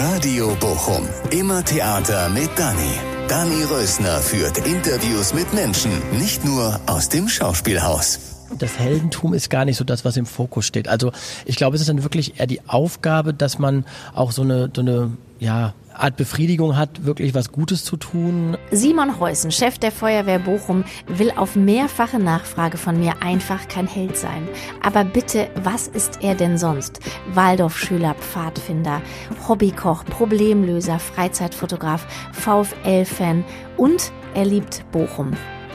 Radio Bochum. Immer Theater mit Dani. Dani Rösner führt Interviews mit Menschen, nicht nur aus dem Schauspielhaus. Das Heldentum ist gar nicht so das, was im Fokus steht. Also ich glaube, es ist dann wirklich eher die Aufgabe, dass man auch so eine, so eine ja, Art Befriedigung hat, wirklich was Gutes zu tun. Simon Heusen, Chef der Feuerwehr Bochum, will auf mehrfache Nachfrage von mir einfach kein Held sein. Aber bitte, was ist er denn sonst? Waldorfschüler, Pfadfinder, Hobbykoch, Problemlöser, Freizeitfotograf, VfL-Fan und er liebt Bochum.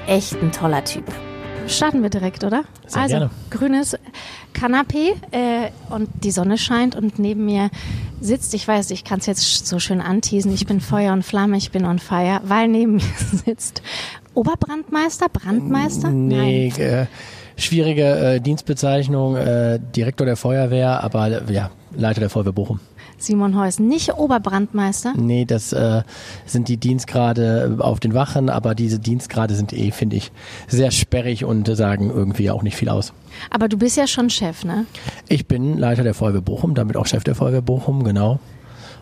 Echt ein toller Typ. Starten wir direkt, oder? Sehr also, gerne. grünes Kanapee äh, und die Sonne scheint und neben mir sitzt, ich weiß, ich kann es jetzt so schön anteasen, ich bin Feuer und Flamme, ich bin on fire, weil neben mir sitzt Oberbrandmeister, Brandmeister? Nee, äh, schwierige äh, Dienstbezeichnung, äh, Direktor der Feuerwehr, aber ja, Leiter der Feuerwehr Bochum. Simon Heusen, nicht Oberbrandmeister? Nee, das äh, sind die Dienstgrade auf den Wachen, aber diese Dienstgrade sind eh, finde ich, sehr sperrig und sagen irgendwie auch nicht viel aus. Aber du bist ja schon Chef, ne? Ich bin Leiter der Feuerwehr Bochum, damit auch Chef der Feuerwehr Bochum, genau.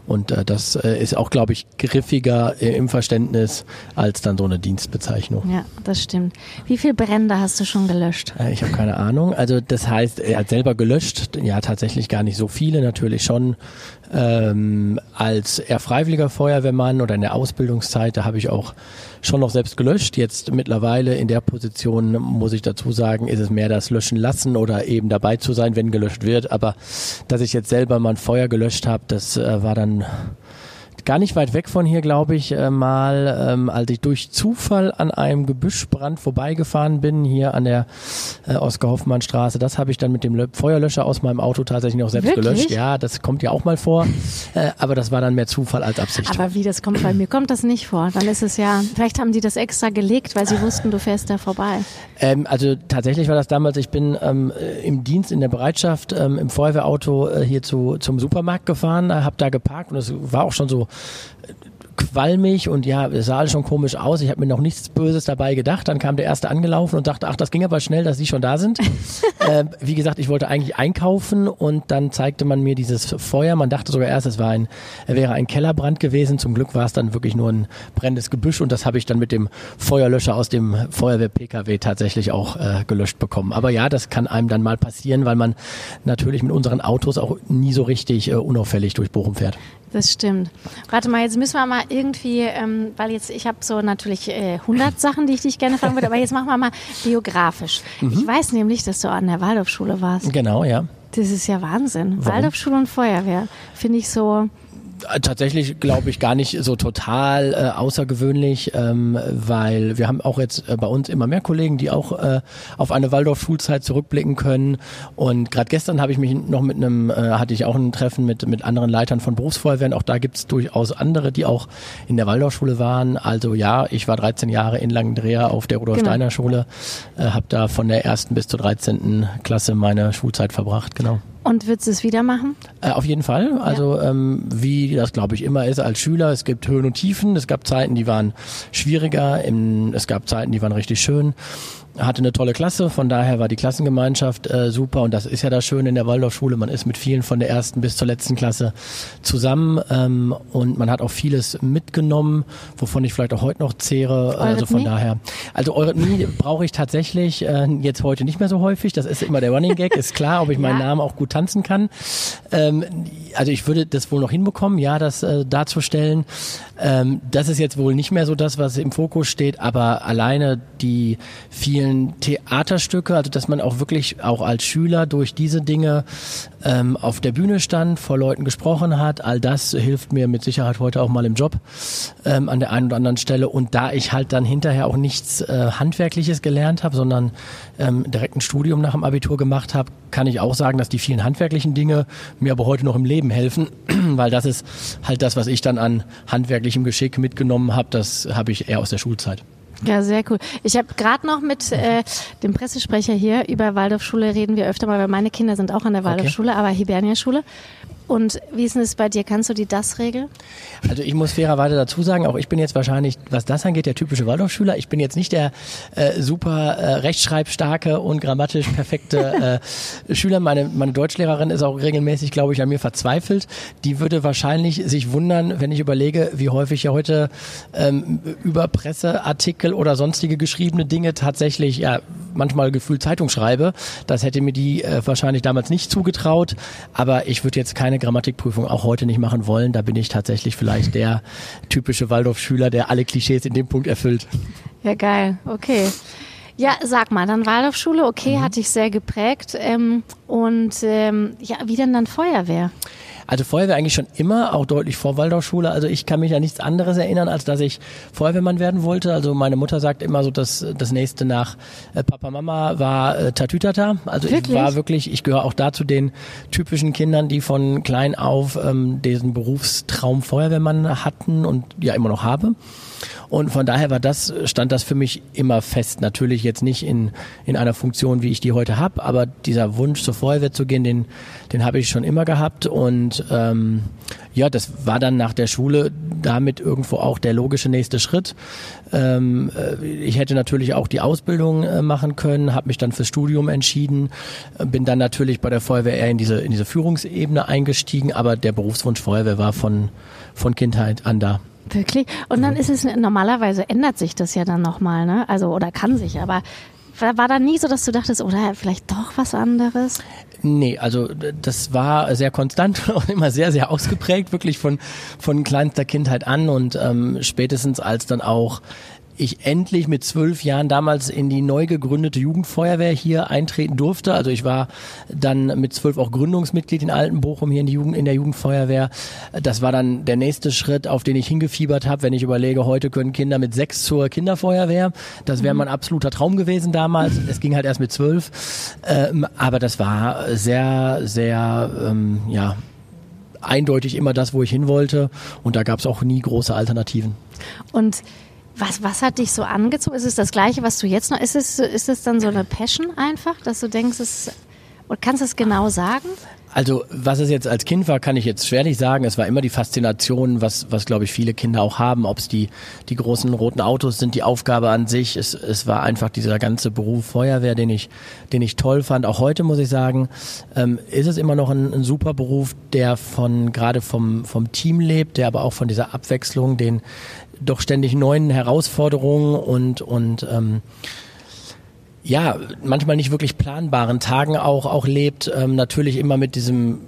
Und äh, das äh, ist auch, glaube ich, griffiger äh, im Verständnis als dann so eine Dienstbezeichnung. Ja, das stimmt. Wie viele Brände hast du schon gelöscht? Äh, ich habe keine Ahnung. Also das heißt, er hat selber gelöscht. Ja, tatsächlich gar nicht so viele, natürlich schon. Ähm, als eher freiwilliger Feuerwehrmann oder in der Ausbildungszeit, da habe ich auch schon noch selbst gelöscht. Jetzt mittlerweile in der Position, muss ich dazu sagen, ist es mehr das Löschen lassen oder eben dabei zu sein, wenn gelöscht wird. Aber dass ich jetzt selber mal ein Feuer gelöscht habe, das äh, war dann gar nicht weit weg von hier, glaube ich, äh, mal, ähm, als ich durch Zufall an einem Gebüschbrand vorbeigefahren bin, hier an der äh, Oskar-Hoffmann-Straße. Das habe ich dann mit dem Lö Feuerlöscher aus meinem Auto tatsächlich noch selbst Wirklich? gelöscht. Ja, das kommt ja auch mal vor. äh, aber das war dann mehr Zufall als Absicht. Aber wie das kommt, bei mir kommt das nicht vor. Dann ist es ja, vielleicht haben die das extra gelegt, weil sie wussten, du fährst da vorbei. Ähm, also tatsächlich war das damals, ich bin ähm, äh, im Dienst in der Bereitschaft ähm, im Feuerwehrauto äh, hier zu, zum Supermarkt gefahren, äh, habe da geparkt und es war auch schon so qualmig und ja, es sah alles schon komisch aus. Ich habe mir noch nichts Böses dabei gedacht. Dann kam der erste angelaufen und dachte, ach, das ging aber schnell, dass die schon da sind. äh, wie gesagt, ich wollte eigentlich einkaufen und dann zeigte man mir dieses Feuer. Man dachte sogar erst, es war ein, wäre ein Kellerbrand gewesen. Zum Glück war es dann wirklich nur ein brennendes Gebüsch und das habe ich dann mit dem Feuerlöscher aus dem Feuerwehr-PKW tatsächlich auch äh, gelöscht bekommen. Aber ja, das kann einem dann mal passieren, weil man natürlich mit unseren Autos auch nie so richtig äh, unauffällig durch Bochum fährt. Das stimmt. Warte mal, jetzt müssen wir mal irgendwie, ähm, weil jetzt, ich habe so natürlich äh, 100 Sachen, die ich dich gerne fragen würde, aber jetzt machen wir mal biografisch. Ich weiß nämlich, dass du an der Waldorfschule warst. Genau, ja. Das ist ja Wahnsinn. Warum? Waldorfschule und Feuerwehr. Finde ich so. Äh, Tatsächlich glaube ich gar nicht so total äh, außergewöhnlich, ähm, weil wir haben auch jetzt äh, bei uns immer mehr Kollegen, die auch äh, auf eine Waldorf-Schulzeit zurückblicken können. Und gerade gestern habe ich mich noch mit einem, äh, hatte ich auch ein Treffen mit, mit anderen Leitern von Berufsfeuerwehren. Auch da gibt es durchaus andere, die auch in der Waldorfschule waren. Also ja, ich war 13 Jahre in Langendreher auf der Rudolf Genau. Steiner Schule, äh, habe da von der ersten bis zur 13. Klasse meine Schulzeit verbracht, genau. Und würdest du es wieder machen? Äh, auf jeden Fall. Also ähm, wie das glaube ich immer ist als Schüler, es gibt Höhen und Tiefen. Es gab Zeiten, die waren schwieriger, im, es gab Zeiten, die waren richtig schön. Hatte eine tolle Klasse, von daher war die Klassengemeinschaft äh, super und das ist ja das Schöne in der Waldorfschule. Man ist mit vielen von der ersten bis zur letzten Klasse zusammen ähm, und man hat auch vieles mitgenommen, wovon ich vielleicht auch heute noch zehre. Also von daher. Also Eurythmie brauche ich tatsächlich äh, jetzt heute nicht mehr so häufig. Das ist immer der Running Gag, ist klar, ob ich meinen Ja. Namen auch gut tanzen kann. Ähm, also ich würde das wohl noch hinbekommen, ja, das äh, darzustellen. Ähm, das ist jetzt wohl nicht mehr so das, was im Fokus steht, aber alleine die vielen Theaterstücke, also dass man auch wirklich auch als Schüler durch diese Dinge ähm, auf der Bühne stand, vor Leuten gesprochen hat, all das hilft mir mit Sicherheit heute auch mal im Job ähm, an der einen oder anderen Stelle. Und da ich halt dann hinterher auch nichts äh, Handwerkliches gelernt habe, sondern ähm, direkt ein Studium nach dem Abitur gemacht habe, kann ich auch sagen, dass die vielen handwerklichen Dinge mir aber heute noch im Leben helfen, weil das ist halt das, was ich dann an handwerklichem Geschick mitgenommen habe, das habe ich eher aus der Schulzeit. Ja, sehr cool. Ich habe gerade noch mit äh, dem Pressesprecher hier über Waldorfschule reden wir öfter mal, weil meine Kinder sind auch an der Waldorfschule, aber Hibernia-Schule. Und wie ist es bei dir? Kannst du die Das-Regel? Also ich muss fairerweise dazu sagen, auch ich bin jetzt wahrscheinlich, was das angeht, der typische Waldorfschüler. Ich bin jetzt nicht der äh, super äh, rechtschreibstarke und grammatisch perfekte äh, Schüler. Meine, meine Deutschlehrerin ist auch regelmäßig, glaube ich, an mir verzweifelt. Die würde wahrscheinlich sich wundern, wenn ich überlege, wie häufig ich heute ähm, über Presseartikel oder sonstige geschriebene Dinge tatsächlich ja manchmal gefühlt Zeitung schreibe. Das hätte mir die äh, wahrscheinlich damals nicht zugetraut. Aber ich würde jetzt keine Grammatikprüfung auch heute nicht machen wollen. Da bin ich tatsächlich vielleicht der typische Waldorfschüler, der alle Klischees in dem Punkt erfüllt. Ja, geil. Okay. Ja, sag mal, dann Waldorfschule, okay, mhm. hat dich sehr geprägt. Ähm, und ähm, ja, wie denn dann Feuerwehr? Also Feuerwehr eigentlich schon immer, auch deutlich vor Waldorfschule. Also ich kann mich an nichts anderes erinnern, als dass ich Feuerwehrmann werden wollte. Also meine Mutter sagt immer so, dass das nächste nach äh, Papa Mama war äh, Tatütata. Also wirklich? ich war wirklich, ich gehöre auch dazu den typischen Kindern, die von klein auf ähm, diesen Berufstraum Feuerwehrmann hatten und ja immer noch habe. Und von daher war das, stand das für mich immer fest. Natürlich jetzt nicht in, in einer Funktion, wie ich die heute habe, aber dieser Wunsch zur Feuerwehr zu gehen, den, den habe ich schon immer gehabt. Und ähm, ja, das war dann nach der Schule damit irgendwo auch der logische nächste Schritt. Ähm, äh, ich hätte natürlich auch die Ausbildung äh, machen können, habe mich dann fürs Studium entschieden, äh, bin dann natürlich bei der Feuerwehr eher in diese, in diese Führungsebene eingestiegen, aber der Berufswunsch Feuerwehr war von, von Kindheit an da. Wirklich? Und dann mhm. ist es, normalerweise ändert sich das ja dann nochmal, ne? Also, oder kann sich, aber war da nie so, dass du dachtest, oder vielleicht doch was anderes? Nee, also das war sehr konstant und immer sehr, sehr ausgeprägt, wirklich von, von kleinster Kindheit an und ähm, spätestens als dann auch ich endlich mit zwölf Jahren damals in die neu gegründete Jugendfeuerwehr hier eintreten durfte. Also ich war dann mit zwölf auch Gründungsmitglied in Altenbochum hier in, die Jugend, in der Jugendfeuerwehr. Das war dann der nächste Schritt, auf den ich hingefiebert habe, wenn ich überlege, heute können Kinder mit sechs zur Kinderfeuerwehr. Das wäre mhm. mein absoluter Traum gewesen damals. Es ging halt erst mit zwölf. Ähm, aber das war sehr, sehr, ähm, ja, eindeutig immer das, wo ich hin wollte. Und da gab es auch nie große Alternativen. Und was, was hat dich so angezogen? Ist es das Gleiche, was du jetzt noch? Ist es, ist es dann so eine Passion einfach, dass du denkst, es, und kannst du es genau sagen? Also, was es jetzt als Kind war, kann ich jetzt schwerlich sagen. Es war immer die Faszination, was, was glaube ich viele Kinder auch haben. Ob es die, die großen roten Autos sind, die Aufgabe an sich. Es, es war einfach dieser ganze Beruf Feuerwehr, den ich, den ich toll fand. Auch heute muss ich sagen, ähm, ist es immer noch ein, ein super Beruf, der von, gerade vom, vom Team lebt, der aber auch von dieser Abwechslung, den, doch ständig neuen Herausforderungen und, und ähm, ja, manchmal nicht wirklich planbaren Tagen auch, auch lebt. Ähm, natürlich immer mit diesem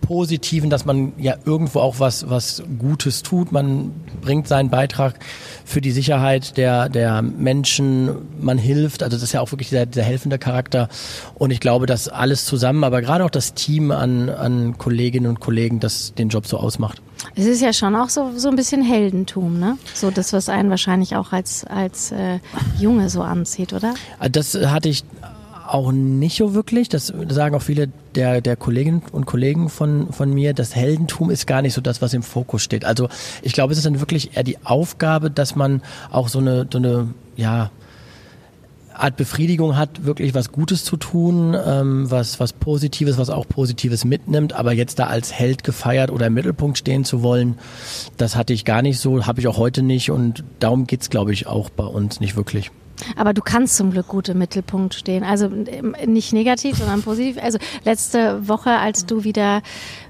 Positiven, dass man ja irgendwo auch was, was Gutes tut. Man bringt seinen Beitrag für die Sicherheit der, der Menschen, man hilft. Also das ist ja auch wirklich dieser, dieser helfende Charakter. Und ich glaube, dass alles zusammen, aber gerade auch das Team an, an Kolleginnen und Kollegen, das den Job so ausmacht. Es ist ja schon auch so, so ein bisschen Heldentum, ne? So das, was einen wahrscheinlich auch als, als äh, Junge so anzieht, oder? Das hatte ich auch nicht so wirklich. Das sagen auch viele der, der Kolleginnen und Kollegen von, von mir. Das Heldentum ist gar nicht so das, was im Fokus steht. Also ich glaube, es ist dann wirklich eher die Aufgabe, dass man auch so eine, so eine, ja, Art Befriedigung hat, wirklich was Gutes zu tun, ähm, was, was Positives, was auch Positives mitnimmt, aber jetzt da als Held gefeiert oder im Mittelpunkt stehen zu wollen, das hatte ich gar nicht so, habe ich auch heute nicht und darum geht's, glaube ich, auch bei uns nicht wirklich. Aber du kannst zum Glück gut im Mittelpunkt stehen. Also ähm, nicht negativ, sondern positiv. Also letzte Woche, als du wieder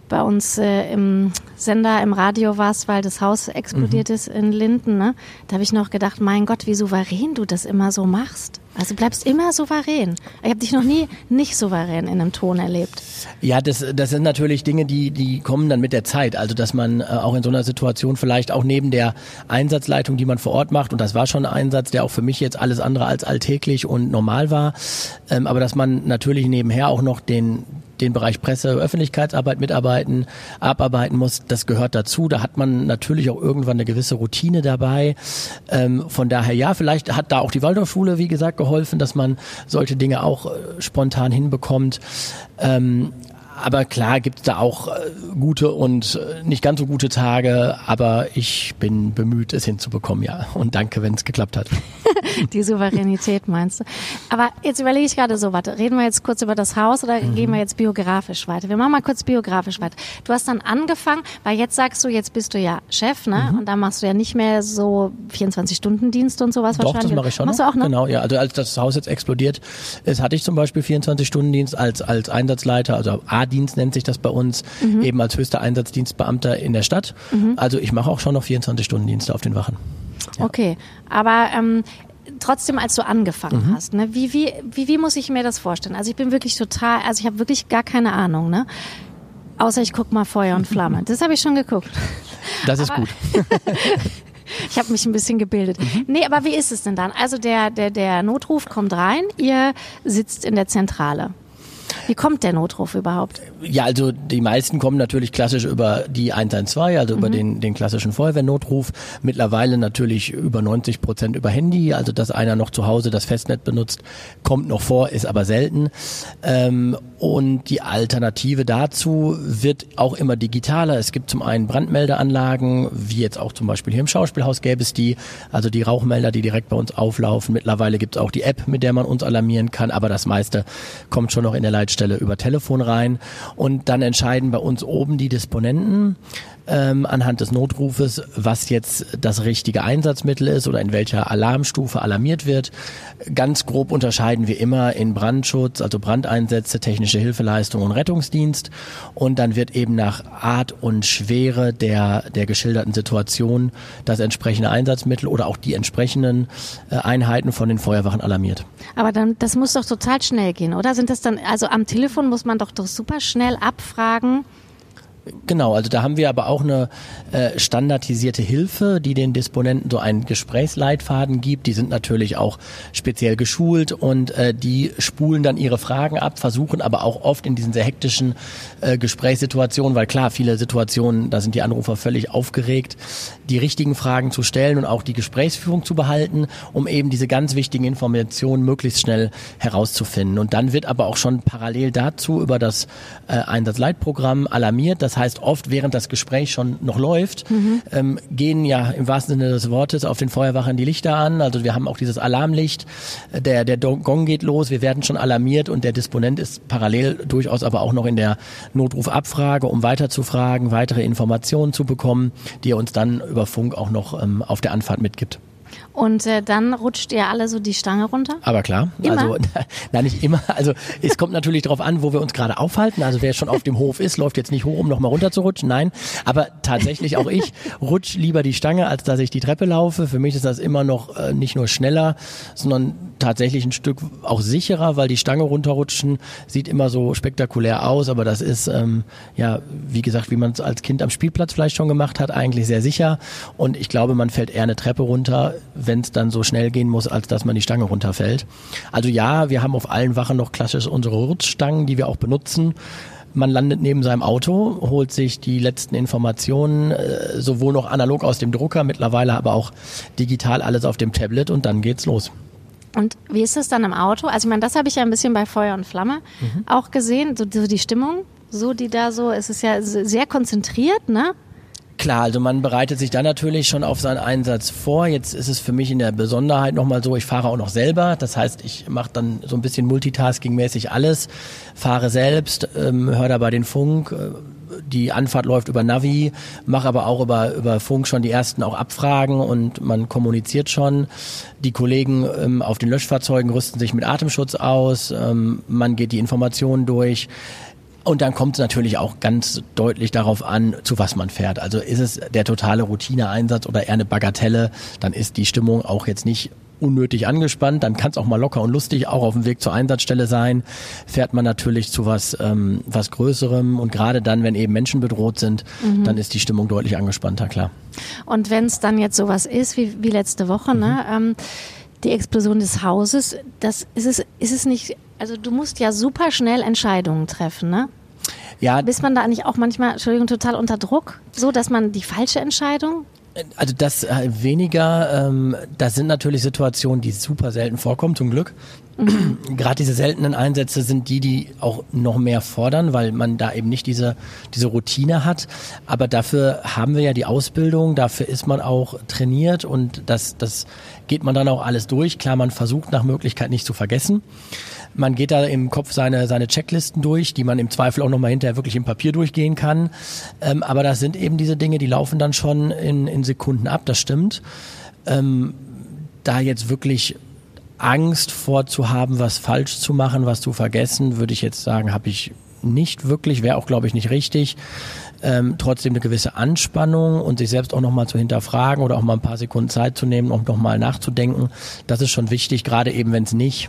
bei uns äh, im Sender, im Radio warst, weil das Haus explodiert mhm. ist in Linden, ne? da habe ich noch gedacht, mein Gott, wie souverän du das immer so machst. Also bleibst immer souverän. Ich habe dich noch nie nicht souverän in einem Ton erlebt. Ja, das, das sind natürlich Dinge, die, die kommen dann mit der Zeit. Also dass man äh, auch in so einer Situation vielleicht auch neben der Einsatzleitung, die man vor Ort macht, und das war schon ein Einsatz, der auch für mich jetzt alles andere als alltäglich und normal war, ähm, aber dass man natürlich nebenher auch noch den den Bereich Presse, Öffentlichkeitsarbeit mitarbeiten, abarbeiten muss, das gehört dazu. Da hat man natürlich auch irgendwann eine gewisse Routine dabei. Ähm, von daher ja, vielleicht hat da auch die Waldorfschule, wie gesagt, geholfen, dass man solche Dinge auch äh, spontan hinbekommt. Ähm, aber klar gibt es da auch äh, gute und äh, nicht ganz so gute Tage, aber ich bin bemüht, es hinzubekommen, ja. Und danke, wenn es geklappt hat. Die Souveränität meinst du. Aber jetzt überlege ich gerade so, warte, reden wir jetzt kurz über das Haus oder mhm. gehen wir jetzt biografisch weiter? Wir machen mal kurz biografisch weiter. Du hast dann angefangen, weil jetzt sagst du, jetzt bist du ja Chef, ne? Mhm. Und da machst du ja nicht mehr so 24-Stunden-Dienst und sowas Doch, wahrscheinlich. das mache ich schon. Machst du auch, ne? Genau, ja. Also als das Haus jetzt explodiert ist, hatte ich zum Beispiel 24-Stunden-Dienst als, als Einsatzleiter, also A-Dienst nennt sich das bei uns, mhm. eben als höchster Einsatzdienstbeamter in der Stadt. Mhm. Also ich mache auch schon noch 24-Stunden-Dienste auf den Wachen. Ja. Okay, aber ähm, trotzdem, als du angefangen mhm. hast, ne, wie, wie, wie, wie muss ich mir das vorstellen? Also ich bin wirklich total, also ich habe wirklich gar keine Ahnung, ne? Außer ich gucke mal Feuer und Flamme. Das habe ich schon geguckt. Das ist aber, gut. ich habe mich ein bisschen gebildet. Mhm. Nee, aber wie ist es denn dann? Also der, der, der Notruf kommt rein, ihr sitzt in der Zentrale. Wie kommt der Notruf überhaupt? Ja, also die meisten kommen natürlich klassisch über die 112, also mhm. über den, den klassischen Feuerwehrnotruf. Mittlerweile natürlich über 90 Prozent über Handy, also dass einer noch zu Hause das Festnetz benutzt, kommt noch vor, ist aber selten. Ähm, und die Alternative dazu wird auch immer digitaler. Es gibt zum einen Brandmeldeanlagen, wie jetzt auch zum Beispiel hier im Schauspielhaus gäbe es die, also die Rauchmelder, die direkt bei uns auflaufen. Mittlerweile gibt es auch die App, mit der man uns alarmieren kann, aber das meiste kommt schon noch in der Leitstelle über Telefon rein. Und dann entscheiden bei uns oben die Disponenten ähm, anhand des Notrufes, was jetzt das richtige Einsatzmittel ist oder in welcher Alarmstufe alarmiert wird. Ganz grob unterscheiden wir immer in Brandschutz, also Brandeinsätze, technische Hilfeleistung und Rettungsdienst. Und dann wird eben nach Art und Schwere der, der geschilderten Situation das entsprechende Einsatzmittel oder auch die entsprechenden äh, Einheiten von den Feuerwachen alarmiert. Aber dann, das muss doch total schnell gehen, oder? Sind das dann, also am Telefon muss man doch, doch super schnell abfragen, Genau, also da haben wir aber auch eine äh, standardisierte Hilfe, die den Disponenten so einen Gesprächsleitfaden gibt. Die sind natürlich auch speziell geschult und äh, die spulen dann ihre Fragen ab, versuchen aber auch oft in diesen sehr hektischen äh, Gesprächssituationen, weil klar, viele Situationen, da sind die Anrufer völlig aufgeregt, die richtigen Fragen zu stellen und auch die Gesprächsführung zu behalten, um eben diese ganz wichtigen Informationen möglichst schnell herauszufinden. Und dann wird aber auch schon parallel dazu über das äh, Einsatzleitprogramm alarmiert, dass das heißt, oft während das Gespräch schon noch läuft, mhm. ähm, gehen ja im wahrsten Sinne des Wortes auf den Feuerwachen die Lichter an. Also wir haben auch dieses Alarmlicht, der, der Gong geht los, wir werden schon alarmiert und der Disponent ist parallel durchaus aber auch noch in der Notrufabfrage, um weiterzufragen, weitere Informationen zu bekommen, die er uns dann über Funk auch noch ähm, auf der Anfahrt mitgibt. Und äh, dann rutscht ihr alle so die Stange runter? Aber klar. Immer? Also, nein, nicht immer. Also es kommt natürlich darauf an, wo wir uns gerade aufhalten. Also wer schon auf dem Hof ist, läuft jetzt nicht hoch, um nochmal runter zu rutschen. Nein. Aber tatsächlich auch ich rutsch lieber die Stange, als dass ich die Treppe laufe. Für mich ist das immer noch äh, nicht nur schneller, sondern tatsächlich ein Stück auch sicherer, weil die Stange runterrutschen sieht immer so spektakulär aus, aber das ist ähm, ja, wie gesagt, wie man es als Kind am Spielplatz vielleicht schon gemacht hat, eigentlich sehr sicher. Und ich glaube, man fällt eher eine Treppe runter, wenn es dann so schnell gehen muss, als dass man die Stange runterfällt. Also ja, wir haben auf allen Wachen noch klassisch unsere Rutschstangen, die wir auch benutzen. Man landet neben seinem Auto, holt sich die letzten Informationen, äh, sowohl noch analog aus dem Drucker, mittlerweile aber auch digital alles auf dem Tablet und dann geht's los. Und wie ist es dann im Auto? Also ich meine, das habe ich ja ein bisschen bei Feuer und Flamme mhm. auch gesehen, so, so die Stimmung, so die da so, es ist ja sehr konzentriert, ne? Klar, also man bereitet sich dann natürlich schon auf seinen Einsatz vor. Jetzt ist es für mich in der Besonderheit nochmal so, ich fahre auch noch selber. Das heißt, ich mache dann so ein bisschen Multitasking-mäßig alles, fahre selbst, ähm, höre dabei den Funk. Äh, die Anfahrt läuft über Navi, mache aber auch über, über Funk schon die ersten auch Abfragen und man kommuniziert schon. Die Kollegen ähm, auf den Löschfahrzeugen rüsten sich mit Atemschutz aus, ähm, man geht die Informationen durch. Und dann kommt es natürlich auch ganz deutlich darauf an, zu was man fährt. Also ist es der totale Routineeinsatz oder eher eine Bagatelle, dann ist die Stimmung auch jetzt nicht unnötig angespannt, dann kann es auch mal locker und lustig auch auf dem Weg zur Einsatzstelle sein. Fährt man natürlich zu was, ähm, was Größerem und gerade dann, wenn eben Menschen bedroht sind, mhm. dann ist die Stimmung deutlich angespannter, klar. Und wenn es dann jetzt sowas ist, wie, wie letzte Woche, ne, mhm. ne, ähm, die Explosion des Hauses, das ist es, ist es nicht also du musst ja super schnell Entscheidungen treffen, ne? Ja. Bist man da nicht auch manchmal, Entschuldigung, total unter Druck, so dass man die falsche Entscheidung? Also das äh, weniger, ähm, das sind natürlich Situationen, die super selten vorkommen, zum Glück. Gerade diese seltenen Einsätze sind die, die auch noch mehr fordern, weil man da eben nicht diese, diese Routine hat. Aber dafür haben wir ja die Ausbildung, dafür ist man auch trainiert und das, das geht man dann auch alles durch. Klar, man versucht nach Möglichkeit nicht zu vergessen. Man geht da im Kopf seine, seine Checklisten durch, die man im Zweifel auch nochmal hinterher wirklich im Papier durchgehen kann. Ähm, aber das sind eben diese Dinge, die laufen dann schon in, in Sekunden ab, das stimmt. Ähm, da jetzt wirklich Angst vorzuhaben, was falsch zu machen, was zu vergessen, würde ich jetzt sagen, habe ich nicht wirklich, wäre auch, glaube ich, nicht richtig. Ähm, trotzdem eine gewisse Anspannung und sich selbst auch nochmal zu hinterfragen oder auch mal ein paar Sekunden Zeit zu nehmen, um nochmal nachzudenken. Das ist schon wichtig, gerade eben, wenn es nicht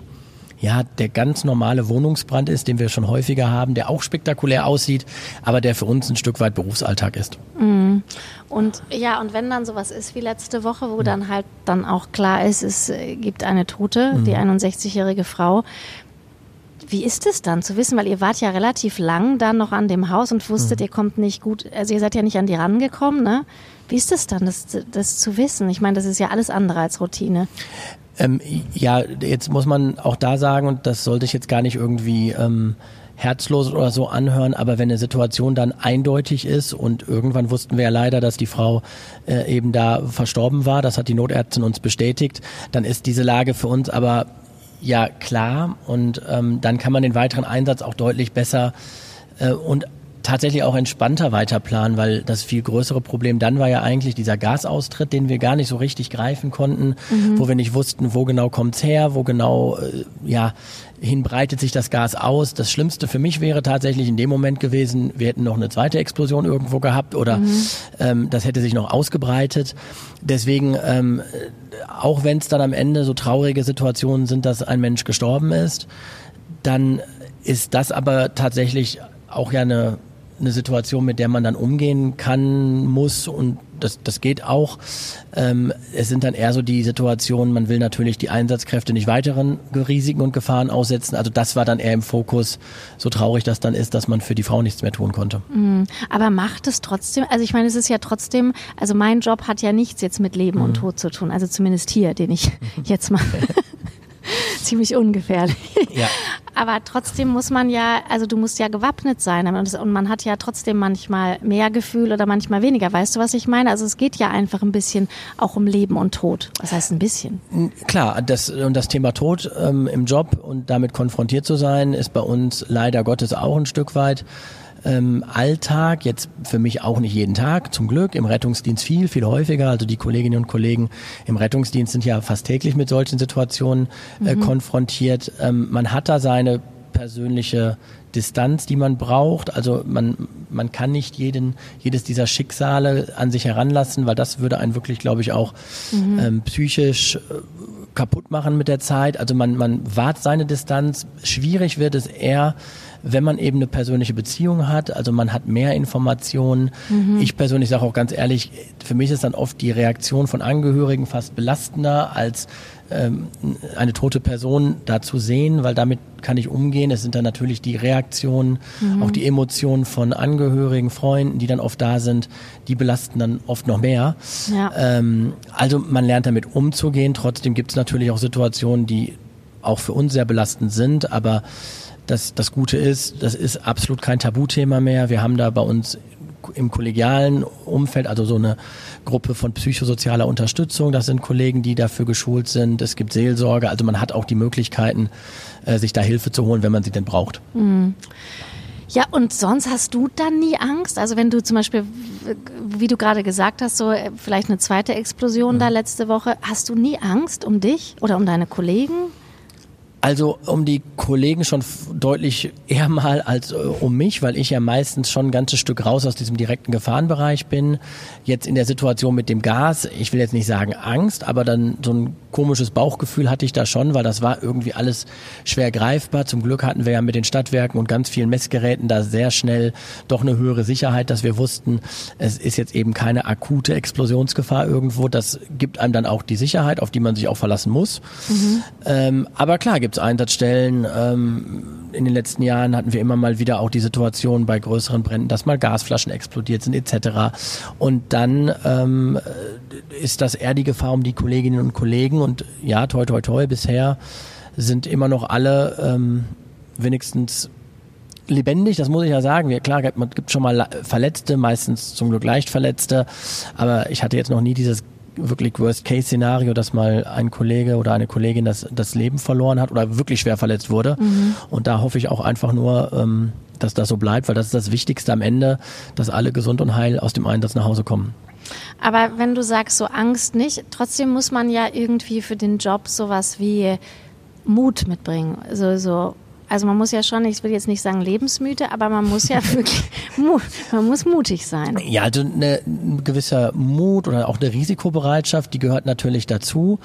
ja, der ganz normale Wohnungsbrand ist, den wir schon häufiger haben, der auch spektakulär aussieht, aber der für uns ein Stück weit Berufsalltag ist. Mhm. Und ja, und wenn dann sowas ist wie letzte Woche, wo mhm. dann halt dann auch klar ist, es äh, gibt eine Tote, mhm. die 61-jährige Frau, wie ist es dann zu wissen, weil ihr wart ja relativ lang dann noch an dem Haus und wusstet, mhm. ihr kommt nicht gut, also ihr seid ja nicht an die rangekommen, ne? Wie ist es dann, das, das zu wissen? Ich meine, das ist ja alles andere als Routine. Ähm, ja, jetzt muss man auch da sagen, und das sollte ich jetzt gar nicht irgendwie ähm, herzlos oder so anhören, aber wenn eine Situation dann eindeutig ist und irgendwann wussten wir ja leider, dass die Frau äh, eben da verstorben war, das hat die Notärztin uns bestätigt, dann ist diese Lage für uns aber ja klar. Und ähm, dann kann man den weiteren Einsatz auch deutlich besser äh, und tatsächlich auch entspannter weiterplanen, weil das viel größere Problem dann war ja eigentlich dieser Gasaustritt, den wir gar nicht so richtig greifen konnten, mhm. wo wir nicht wussten, wo genau kommt's her, wo genau äh, ja hin breitet sich das Gas aus. Das Schlimmste für mich wäre tatsächlich in dem Moment gewesen, wir hätten noch eine zweite Explosion irgendwo gehabt oder mhm. ähm, das hätte sich noch ausgebreitet. Deswegen, ähm, auch wenn es dann am Ende so traurige Situationen sind, dass ein Mensch gestorben ist, dann ist das aber tatsächlich auch ja eine eine Situation, mit der man dann umgehen kann, muss und das, das geht auch. Ähm, es sind dann eher so die Situationen, man will natürlich die Einsatzkräfte nicht weiteren Risiken und Gefahren aussetzen. Also das war dann eher im Fokus, so traurig das dann ist, dass man für die Frau nichts mehr tun konnte. Mhm. Aber macht es trotzdem, also ich meine, es ist ja trotzdem, also mein Job hat ja nichts jetzt mit Leben mhm. und Tod zu tun, also zumindest hier, den ich jetzt mache. ziemlich ungefährlich. Ja. Aber trotzdem muss man ja, also du musst ja gewappnet sein und man hat ja trotzdem manchmal mehr Gefühl oder manchmal weniger. Weißt du, was ich meine? Also es geht ja einfach ein bisschen auch um Leben und Tod. Was heißt ein bisschen? Klar, das, und das Thema Tod ähm, im Job und damit konfrontiert zu sein, ist bei uns leider Gottes auch ein Stück weit ähm, Alltag, jetzt für mich auch nicht jeden Tag, zum Glück, im Rettungsdienst viel, viel häufiger. Also die Kolleginnen und Kollegen im Rettungsdienst sind ja fast täglich mit solchen Situationen äh, mhm. konfrontiert. Ähm, man hat da seine persönliche Distanz, die man braucht. Also man, man kann nicht jeden, jedes dieser Schicksale an sich heranlassen, weil das würde einen wirklich, glaube ich, auch mhm. ähm, psychisch äh, kaputt machen mit der Zeit. Also man, man wahrt seine Distanz. Schwierig wird es eher, wenn man eben eine persönliche Beziehung hat, also man hat mehr Informationen. Mhm. Ich persönlich sage auch ganz ehrlich, für mich ist dann oft die Reaktion von Angehörigen fast belastender als ähm, eine tote Person da zu sehen, weil damit kann ich umgehen. Es sind dann natürlich die Reaktionen, mhm. auch die Emotionen von Angehörigen, Freunden, die dann oft da sind, die belasten dann oft noch mehr. Ja. Ähm, also man lernt damit umzugehen. Trotzdem gibt es natürlich auch Situationen, die auch für uns sehr belastend sind, aber das, das Gute ist, das ist absolut kein Tabuthema mehr. Wir haben da bei uns im kollegialen Umfeld, also so eine Gruppe von psychosozialer Unterstützung. Das sind Kollegen, die dafür geschult sind. Es gibt Seelsorge. Also man hat auch die Möglichkeiten, äh, sich da Hilfe zu holen, wenn man sie denn braucht. Mhm. Ja, und sonst hast du dann nie Angst? Also wenn du zum Beispiel, wie du gerade gesagt hast, so äh, vielleicht eine zweite Explosion mhm. da letzte Woche, hast du nie Angst um dich oder um deine Kollegen? Also um die Kollegen schon deutlich eher mal als äh, um mich, weil ich ja meistens schon ein ganzes Stück raus aus diesem direkten Gefahrenbereich bin. Jetzt in der Situation mit dem Gas, ich will jetzt nicht sagen Angst, aber dann so ein komisches Bauchgefühl hatte ich da schon, weil das war irgendwie alles schwer greifbar. Zum Glück hatten wir ja mit den Stadtwerken und ganz vielen Messgeräten da sehr schnell doch eine höhere Sicherheit, dass wir wussten, es ist jetzt eben keine akute Explosionsgefahr irgendwo. Das gibt einem dann auch die Sicherheit, auf die man sich auch verlassen muss. Mhm. Ähm, aber klar gibt Einsatzstellen. Ähm, in den letzten Jahren hatten wir immer mal wieder auch die Situation bei größeren Bränden, dass mal Gasflaschen explodiert sind etc. Und dann ähm, ist das eher die Gefahr um die Kolleginnen und Kollegen. Und ja, toi toi toi, bisher sind immer noch alle ähm, wenigstens lebendig, das muss ich ja sagen. Ja, klar, man gibt schon mal Verletzte, meistens zum Glück leicht Verletzte, aber ich hatte jetzt noch nie dieses wirklich Worst-Case-Szenario, dass mal ein Kollege oder eine Kollegin das, das Leben verloren hat oder wirklich schwer verletzt wurde. Mhm. Und da hoffe ich auch einfach nur, ähm, dass das so bleibt, weil das ist das Wichtigste am Ende, dass alle gesund und heil aus dem Einsatz nach Hause kommen. Aber wenn du sagst, so Angst nicht, trotzdem muss man ja irgendwie für den Job sowas wie Mut mitbringen. So, so also man muss ja schon, ich will jetzt nicht sagen lebensmüde, aber man muss ja wirklich, man muss mutig sein. Ja, also eine, ein gewisser Mut oder auch eine Risikobereitschaft, die gehört natürlich dazu.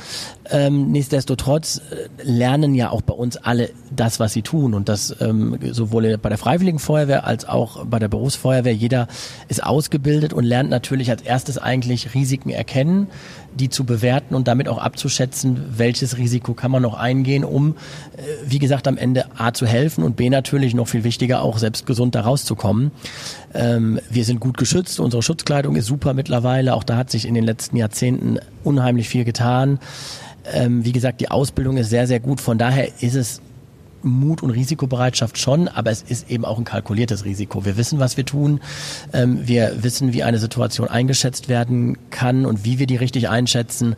Ähm, nichtsdestotrotz äh, lernen ja auch bei uns alle das, was sie tun und das ähm, sowohl bei der Freiwilligen Feuerwehr als auch bei der Berufsfeuerwehr. Jeder ist ausgebildet und lernt natürlich als erstes eigentlich Risiken erkennen, die zu bewerten und damit auch abzuschätzen, welches Risiko kann man noch eingehen, um, äh, wie gesagt, am Ende A zu helfen und B natürlich noch viel wichtiger auch selbst gesund da rauszukommen. Ähm, wir sind gut geschützt, unsere Schutzkleidung ist super mittlerweile, auch da hat sich in den letzten Jahrzehnten unheimlich viel getan. Ähm, wie gesagt, die Ausbildung ist sehr, sehr gut, von daher ist es Mut und Risikobereitschaft schon, aber es ist eben auch ein kalkuliertes Risiko. Wir wissen, was wir tun. Ähm, wir wissen, wie eine Situation eingeschätzt werden kann und wie wir die richtig einschätzen.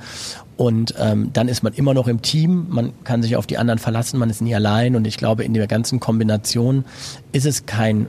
Und ähm, dann ist man immer noch im Team. Man kann sich auf die anderen verlassen. Man ist nie allein. Und ich glaube, in der ganzen Kombination ist es kein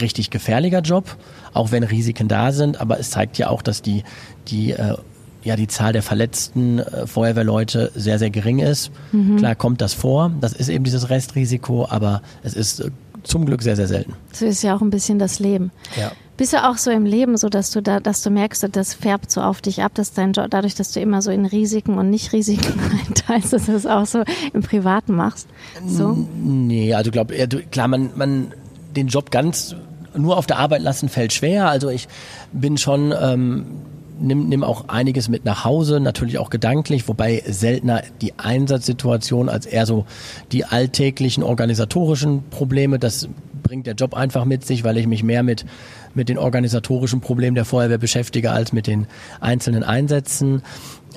richtig gefährlicher Job, auch wenn Risiken da sind. Aber es zeigt ja auch, dass die, die äh, ja die Zahl der verletzten äh, Feuerwehrleute sehr, sehr gering ist. Mhm. Klar kommt das vor, das ist eben dieses Restrisiko, aber es ist äh, zum Glück sehr, sehr selten. So ist ja auch ein bisschen das Leben. Ja. Bist du auch so im Leben, so dass du da, dass du merkst, das färbt so auf dich ab, dass dein Job, dadurch, dass du immer so in Risiken und Nicht-Risiken einteilst, dass du das auch so im Privaten machst? So? Nee, also glaub, ja, klar, man, man den Job ganz nur auf der Arbeit lassen fällt schwer. Also ich bin schon ähm, nimm, nimm auch einiges mit nach Hause, natürlich auch gedanklich, wobei seltener die Einsatzsituation als eher so die alltäglichen organisatorischen Probleme. Das bringt der Job einfach mit sich, weil ich mich mehr mit mit den organisatorischen Problemen der Feuerwehr beschäftige als mit den einzelnen Einsätzen.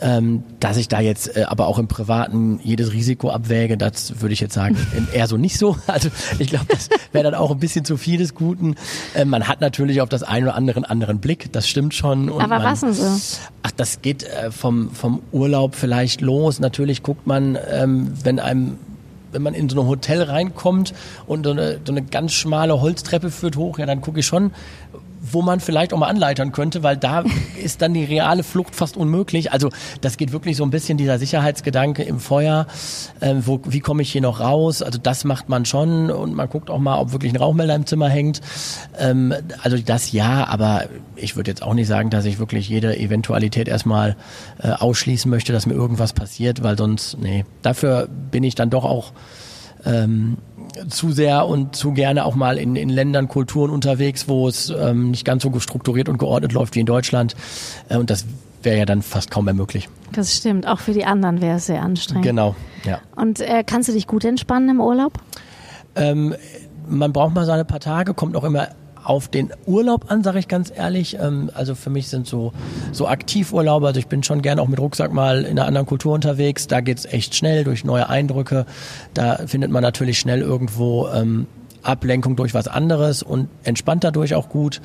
Ähm, dass ich da jetzt äh, aber auch im Privaten jedes Risiko abwäge, das würde ich jetzt sagen, eher so nicht so. Also ich glaube, das wäre dann auch ein bisschen zu viel des Guten. Ähm, man hat natürlich auf das eine oder andere einen anderen Blick, das stimmt schon. Und aber man, was denn so? Ach, das geht äh, vom, vom Urlaub vielleicht los. Natürlich guckt man, ähm, wenn einem wenn man in so ein Hotel reinkommt und so eine, so eine ganz schmale Holztreppe führt hoch, ja, dann gucke ich schon, wo man vielleicht auch mal anleitern könnte, weil da ist dann die reale Flucht fast unmöglich. Also das geht wirklich so ein bisschen dieser Sicherheitsgedanke im Feuer. Ähm, wo, wie komme ich hier noch raus? Also das macht man schon und man guckt auch mal, ob wirklich ein Rauchmelder im Zimmer hängt. Ähm, also das ja, aber ich würde jetzt auch nicht sagen, dass ich wirklich jede Eventualität erstmal äh, ausschließen möchte, dass mir irgendwas passiert, weil sonst, nee, dafür bin ich dann doch auch ähm, zu sehr und zu gerne auch mal in, in Ländern, Kulturen unterwegs, wo es ähm, nicht ganz so strukturiert und geordnet läuft wie in Deutschland. Äh, und das wäre ja dann fast kaum mehr möglich. Das stimmt. Auch für die anderen wäre es sehr anstrengend. Genau, ja. Und äh, kannst du dich gut entspannen im Urlaub? Ähm, man braucht mal seine paar Tage, kommt auch immer auf den Urlaub an, sage ich ganz ehrlich. Ähm, also für mich sind so, so Aktivurlaube, also ich bin schon gerne auch mit Rucksack mal in einer anderen Kultur unterwegs. Da geht's echt schnell durch neue Eindrücke. Da findet man natürlich schnell irgendwo ähm, Ablenkung durch was anderes und entspannt dadurch auch gut.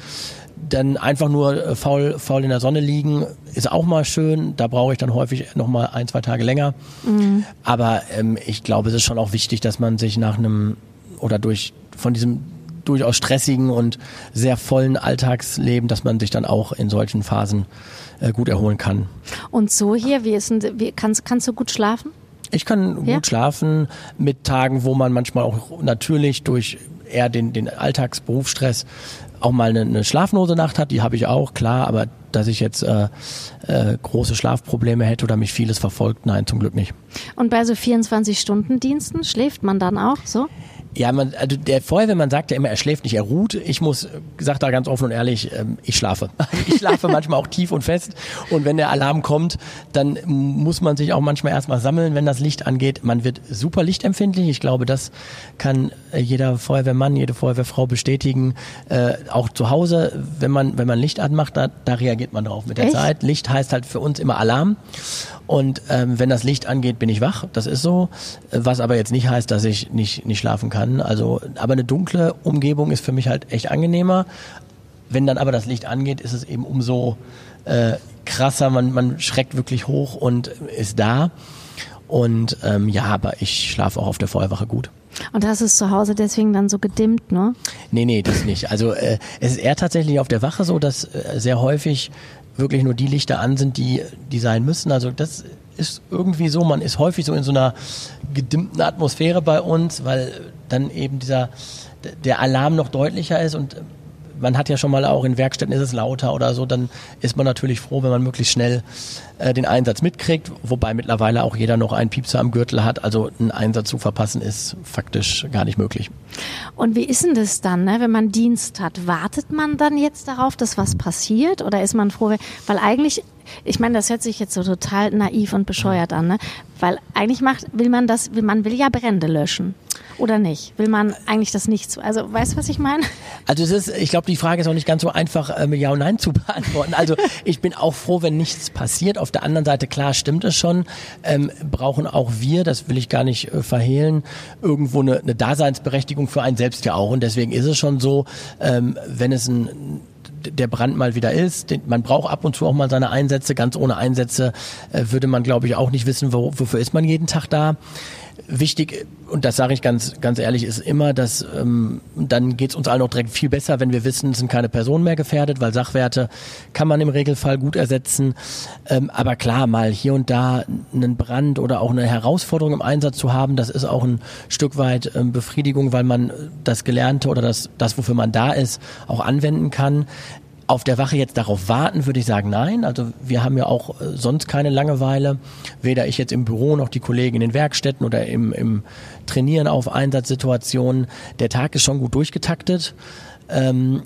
Dann einfach nur äh, faul, faul in der Sonne liegen ist auch mal schön. Da brauche ich dann häufig noch mal ein, zwei Tage länger. Mhm. Aber ähm, ich glaube, es ist schon auch wichtig, dass man sich nach einem oder durch von diesem durchaus stressigen und sehr vollen Alltagsleben, dass man sich dann auch in solchen Phasen äh, gut erholen kann. Und so hier, wie ist denn, wie, kannst, kannst du gut schlafen? Ich kann ja? gut schlafen mit Tagen, wo man manchmal auch natürlich durch eher den, den Alltagsberufsstress auch mal eine, eine schlaflose Nacht hat, die habe ich auch, klar, aber dass ich jetzt äh, äh, große Schlafprobleme hätte oder mich vieles verfolgt, nein, zum Glück nicht. Und bei so 24-Stunden-Diensten schläft man dann auch so? Ja, man, also der Feuerwehrmann sagt ja immer, er schläft nicht, er ruht. Ich muss, sag da ganz offen und ehrlich, ähm, ich schlafe. Ich schlafe manchmal auch tief und fest. Und wenn der Alarm kommt, dann muss man sich auch manchmal erstmal sammeln, wenn das Licht angeht. Man wird super lichtempfindlich. Ich glaube, das kann äh, jeder Feuerwehrmann, jede Feuerwehrfrau bestätigen. Äh, auch zu Hause, wenn man, wenn man Licht anmacht, da, da reagiert man drauf mit der Echt? Zeit. Licht heißt halt für uns immer Alarm. Und ähm, wenn das Licht angeht, bin ich wach. Das ist so. Was aber jetzt nicht heißt, dass ich nicht, nicht schlafen kann. Also, aber eine dunkle Umgebung ist für mich halt echt angenehmer. Wenn dann aber das Licht angeht, ist es eben umso äh, krasser. Man, man schreckt wirklich hoch und ist da. Und ähm, ja, aber ich schlafe auch auf der Feuerwache gut. Und das ist zu Hause deswegen dann so gedimmt, ne? Nee, nee, das nicht. Also äh, es ist eher tatsächlich auf der Wache so, dass äh, sehr häufig wirklich nur die Lichter an sind, die, die sein müssen. Also das ist irgendwie so, man ist häufig so in so einer gedimmten Atmosphäre bei uns, weil dann eben dieser der Alarm noch deutlicher ist und man hat ja schon mal auch in Werkstätten ist es lauter oder so, dann ist man natürlich froh, wenn man möglichst schnell äh, den Einsatz mitkriegt, wobei mittlerweile auch jeder noch einen Piepser am Gürtel hat, also einen Einsatz zu verpassen ist faktisch gar nicht möglich. Und wie ist denn das dann, ne, wenn man Dienst hat? Wartet man dann jetzt darauf, dass was passiert? Oder ist man froh, weil eigentlich, ich meine, das hört sich jetzt so total naiv und bescheuert an, ne? Weil eigentlich macht, will man das, will, man will ja Brände löschen. Oder nicht? Will man eigentlich das nicht so? Also, weißt du, was ich meine? Also es ist, ich glaube, die Frage ist auch nicht ganz so einfach, äh, mit Ja und Nein zu beantworten. Also ich bin auch froh, wenn nichts passiert. Auf der anderen Seite, klar, stimmt es schon, ähm, brauchen auch wir, das will ich gar nicht äh, verhehlen, irgendwo eine, eine Daseinsberechtigung für einen selbst ja auch. Und deswegen ist es schon so, ähm, wenn es ein der Brand mal wieder ist. Man braucht ab und zu auch mal seine Einsätze. Ganz ohne Einsätze äh, würde man, glaube ich, auch nicht wissen, wo, wofür ist man jeden Tag da. Wichtig, und das sage ich ganz, ganz ehrlich, ist immer, dass ähm, dann geht es uns allen auch direkt viel besser, wenn wir wissen, es sind keine Personen mehr gefährdet, weil Sachwerte kann man im Regelfall gut ersetzen. Ähm, aber klar, mal hier und da einen Brand oder auch eine Herausforderung im Einsatz zu haben, das ist auch ein Stück weit ähm, Befriedigung, weil man das Gelernte oder das, das, wofür man da ist, auch anwenden kann. Auf der Wache jetzt darauf warten, würde ich sagen, nein. Also wir haben ja auch äh, sonst keine Langeweile. Weder ich jetzt im Büro noch die Kollegen in den Werkstätten oder im, im Trainieren auf Einsatzsituationen. Der Tag ist schon gut durchgetaktet. Ähm,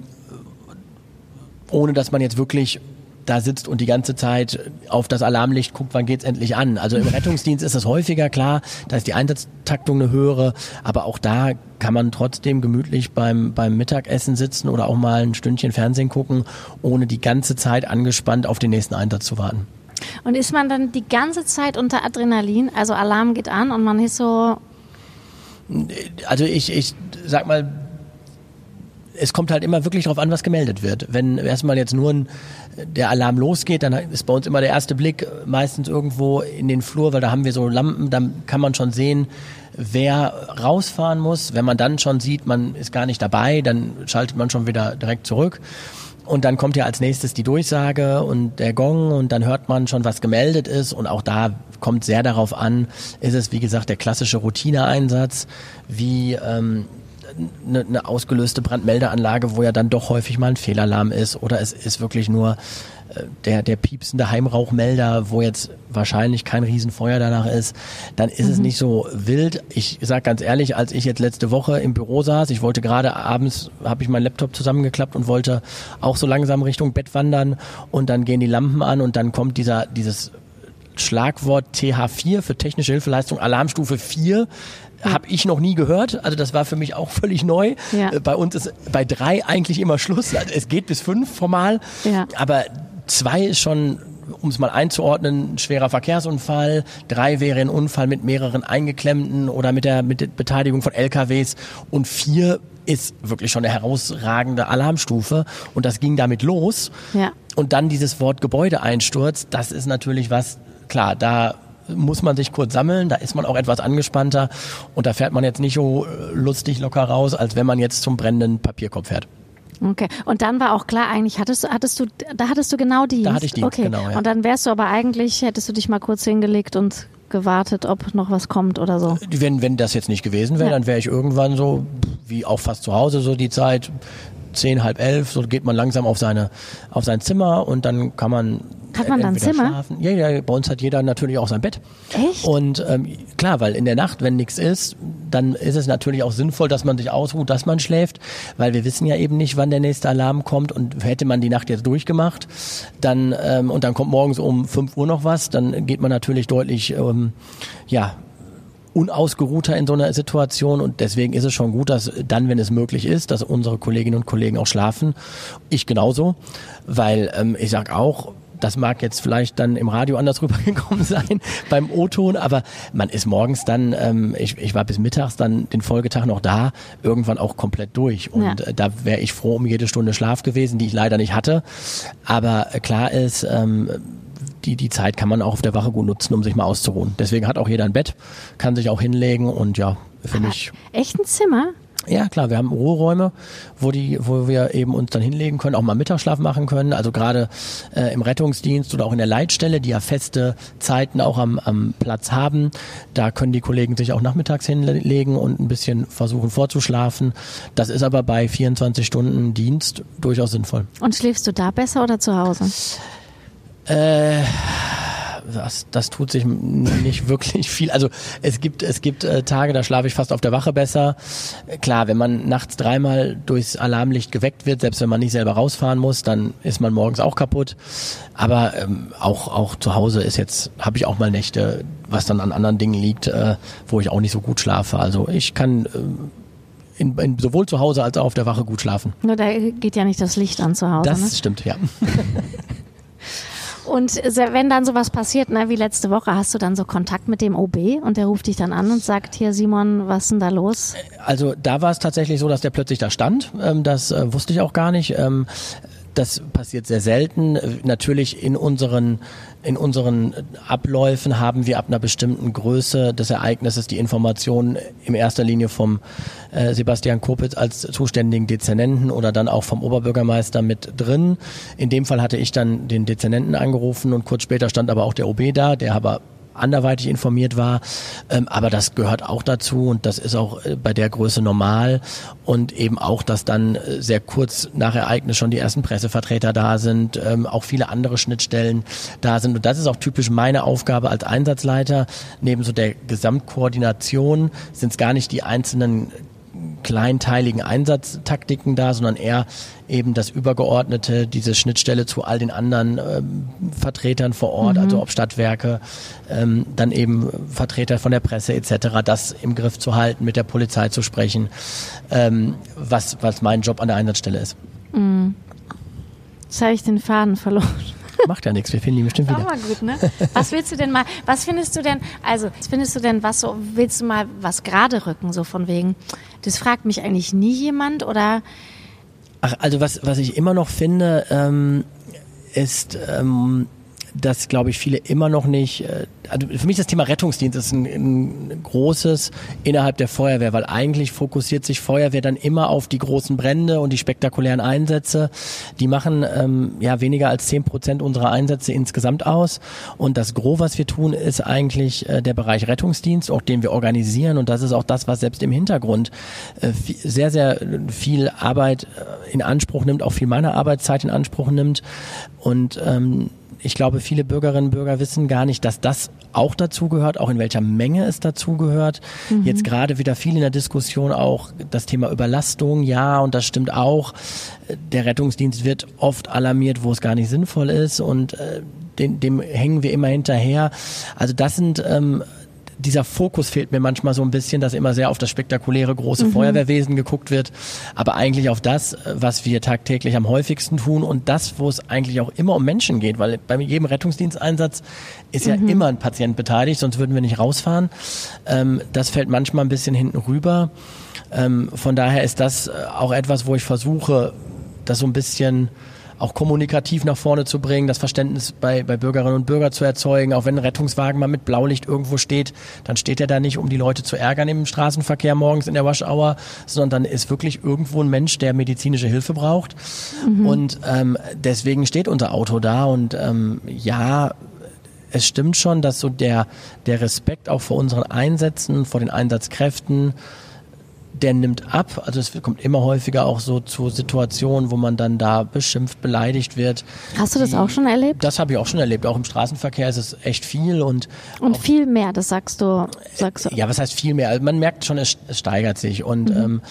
ohne dass man jetzt wirklich da sitzt und die ganze Zeit auf das Alarmlicht guckt, wann geht's endlich an. Also im Rettungsdienst ist es häufiger, klar, da ist die Einsatztaktung eine höhere, aber auch da kann man trotzdem gemütlich beim, beim Mittagessen sitzen oder auch mal ein Stündchen Fernsehen gucken, ohne die ganze Zeit angespannt auf den nächsten Einsatz zu warten. Und ist man dann die ganze Zeit unter Adrenalin? Also Alarm geht an und man ist so, Also ich, ich sag mal, es kommt halt immer wirklich darauf an, was gemeldet wird. Wenn erstmal jetzt nur ein, der Alarm losgeht, dann ist bei uns immer der erste Blick meistens irgendwo in den Flur, weil da haben wir so Lampen, dann kann man schon sehen, wer rausfahren muss. Wenn man dann schon sieht, man ist gar nicht dabei, dann schaltet man schon wieder direkt zurück. Und dann kommt ja als nächstes die Durchsage und der Gong und dann hört man schon, was gemeldet ist. Und auch da kommt sehr darauf an, ist es, wie gesagt, der klassische Routineeinsatz, wie ähm, eine, eine ausgelöste Brandmeldeanlage, wo ja dann doch häufig mal ein Fehlalarm ist oder es ist wirklich nur äh, der, der piepsende Heimrauchmelder, wo jetzt wahrscheinlich kein Riesenfeuer danach ist, dann ist es nicht so wild. Ich sag ganz ehrlich, als ich jetzt letzte Woche im Büro saß, ich wollte gerade abends, habe ich meinen Laptop zusammengeklappt und wollte auch so langsam Richtung Bett wandern und dann gehen die Lampen an und dann kommt dieser, dieses Schlagwort TH4 für technische Hilfeleistung, Alarmstufe 4, habe ich noch nie gehört. Also das war für mich auch völlig neu. Ja. Äh, Bei uns ist bei drei eigentlich immer Schluss. Also es geht bis fünf formal. Ja. Aber zwei ist schon, um es mal einzuordnen, ein schwerer Verkehrsunfall. Drei wäre ein Unfall mit mehreren Eingeklemmten oder mit der, mit der Beteiligung von LKWs. Und vier ist wirklich schon eine herausragende Alarmstufe. Und das ging damit los. ja. Und dann dieses Wort Gebäudeeinsturz, das ist natürlich was, klar, da muss man sich kurz sammeln, da ist man auch etwas angespannter und da fährt man jetzt nicht so äh, lustig locker raus, als wenn man jetzt zum brennenden Papierkorb fährt. Okay. Und dann war auch klar, eigentlich hattest du, hattest du, da hattest du genau Dienst. Da hatte ich Dienst, okay. genau, ja. Und dann wärst du aber eigentlich, hättest du dich mal kurz hingelegt und gewartet, ob noch was kommt oder so. Wenn, wenn das jetzt nicht gewesen wäre, Ja. dann wäre ich irgendwann so, wie auch fast zu Hause, so die Zeit, zehn, halb elf, so geht man langsam auf seine, auf sein Zimmer und dann kann man Hat man da ein entweder Zimmer? Schlafen. Ja, ja, bei uns hat jeder natürlich auch sein Bett. Echt? Und ähm, klar, weil in der Nacht, wenn nichts ist, dann ist es natürlich auch sinnvoll, dass man sich ausruht, dass man schläft, weil wir wissen ja eben nicht, wann der nächste Alarm kommt und hätte man die Nacht jetzt durchgemacht, dann ähm, und dann kommt morgens um 5 Uhr noch was, dann geht man natürlich deutlich ähm, ja unausgeruhter in so einer Situation und deswegen ist es schon gut, dass dann, wenn es möglich ist, dass unsere Kolleginnen und Kollegen auch schlafen. Ich genauso, weil ähm, ich sag auch, das mag jetzt vielleicht dann im Radio anders rübergekommen sein beim O-Ton, aber man ist morgens dann, ähm, ich, ich war bis mittags dann den Folgetag noch da, irgendwann auch komplett durch. Und ja. äh, da wäre ich froh um jede Stunde Schlaf gewesen, die ich leider nicht hatte. Aber klar ist, ähm, die, die Zeit kann man auch auf der Wache gut nutzen, um sich mal auszuruhen. Deswegen hat auch jeder ein Bett, kann sich auch hinlegen und ja, für mich. Echt ein Zimmer? Ja, klar, wir haben Ruheräume, wo die, wo wir eben uns dann hinlegen können, auch mal Mittagsschlaf machen können. Also gerade äh, im Rettungsdienst oder auch in der Leitstelle, die ja feste Zeiten auch am, am Platz haben, da können die Kollegen sich auch nachmittags hinlegen und ein bisschen versuchen vorzuschlafen. Das ist aber bei 24 Stunden Dienst durchaus sinnvoll. Und schläfst du da besser oder zu Hause? Äh, das, das tut sich nicht wirklich viel. Also es gibt es gibt äh, Tage, da schlafe ich fast auf der Wache besser. Klar, wenn man nachts dreimal durchs Alarmlicht geweckt wird, selbst wenn man nicht selber rausfahren muss, dann ist man morgens auch kaputt. Aber ähm, auch auch zu Hause ist jetzt habe ich auch mal Nächte, was dann an anderen Dingen liegt, äh, wo ich auch nicht so gut schlafe. Also ich kann äh, in, in, sowohl zu Hause als auch auf der Wache gut schlafen. Nur da geht ja nicht das Licht an zu Hause. Das ne? stimmt, ja. Und wenn dann sowas passiert, ne, wie letzte Woche, hast du dann so Kontakt mit dem OB und der ruft dich dann an und sagt, hier Simon, was ist denn da los? Also da war es tatsächlich so, dass der plötzlich da stand. Ähm, das äh, wusste ich auch gar nicht. Ähm, das passiert sehr selten. Natürlich in unseren in unseren Abläufen haben wir ab einer bestimmten Größe des Ereignisses die Informationen in erster Linie vom äh, Sebastian Kopitz als zuständigen Dezernenten oder dann auch vom Oberbürgermeister mit drin. In dem Fall hatte ich dann den Dezernenten angerufen und kurz später stand aber auch der OB da, der aber anderweitig informiert war. Ähm, aber das gehört auch dazu und das ist auch äh, bei der Größe normal. Und eben auch, dass dann äh, sehr kurz nach Ereignis schon die ersten Pressevertreter da sind, ähm, auch viele andere Schnittstellen da sind. Und das ist auch typisch meine Aufgabe als Einsatzleiter. Neben so der Gesamtkoordination sind es gar nicht die einzelnen kleinteiligen Einsatztaktiken da, sondern eher eben das Übergeordnete, diese Schnittstelle zu all den anderen ähm, Vertretern vor Ort, mhm. also ob Stadtwerke, ähm, dann eben Vertreter von der Presse etc., das im Griff zu halten, mit der Polizei zu sprechen, ähm, was, was mein Job an der Einsatzstelle ist. Mhm. Jetzt habe ich den Faden verloren. Macht ja nichts, wir finden ihn bestimmt wieder. Auch mal gut, ne? Was willst du denn mal, was findest du denn, also, was findest du denn, was so, willst du mal was gerade rücken, so von wegen, das fragt mich eigentlich nie jemand oder? Ach, also was, was ich immer noch finde, ähm, ist, ähm, dass, glaube ich, viele immer noch nicht, äh, also für mich das Thema Rettungsdienst ist ein, ein, großes innerhalb der Feuerwehr, weil eigentlich fokussiert sich Feuerwehr dann immer auf die großen Brände und die spektakulären Einsätze. Die machen ähm, ja weniger als zehn Prozent unserer Einsätze insgesamt aus. Und das Gros, was wir tun, ist eigentlich äh, der Bereich Rettungsdienst, auch den wir organisieren. Und das ist auch das, was selbst im Hintergrund äh, sehr, sehr viel Arbeit äh, in Anspruch nimmt, auch viel meiner Arbeitszeit in Anspruch nimmt. Und ähm, ich glaube, viele Bürgerinnen und Bürger wissen gar nicht, dass das auch dazugehört, auch in welcher Menge es dazugehört. Mhm. Jetzt gerade wieder viel in der Diskussion auch das Thema Überlastung. Ja, und das stimmt auch. Der Rettungsdienst wird oft alarmiert, wo es gar nicht sinnvoll ist und äh, dem, dem hängen wir immer hinterher. Also das sind ähm, dieser Fokus fehlt mir manchmal so ein bisschen, dass immer sehr auf das spektakuläre große mhm. Feuerwehrwesen geguckt wird, aber eigentlich auf das, was wir tagtäglich am häufigsten tun und das, wo es eigentlich auch immer um Menschen geht, weil bei jedem Rettungsdiensteinsatz ist ja mhm. immer ein Patient beteiligt, sonst würden wir nicht rausfahren. Ähm, das fällt manchmal ein bisschen hinten rüber. Ähm, von daher ist das äh, auch etwas, wo ich versuche, das so ein bisschen auch kommunikativ nach vorne zu bringen, das Verständnis bei, bei Bürgerinnen und Bürgern zu erzeugen. Auch wenn ein Rettungswagen mal mit Blaulicht irgendwo steht, dann steht er da nicht, um die Leute zu ärgern im Straßenverkehr morgens in der Waschauer, sondern dann ist wirklich irgendwo ein Mensch, der medizinische Hilfe braucht. Mhm. Und ähm, deswegen steht unser Auto da. Und ähm, ja, es stimmt schon, dass so der, der Respekt auch vor unseren Einsätzen, vor den Einsatzkräften, der nimmt ab. Also es kommt immer häufiger auch so zu Situationen, wo man dann da beschimpft, beleidigt wird. Hast du das auch schon erlebt? Das habe ich auch schon erlebt. Auch im Straßenverkehr ist es echt viel und und viel mehr. Das sagst du, sagst du. Ja, was heißt viel mehr? Also man merkt schon, es, es steigert sich und mhm. ähm,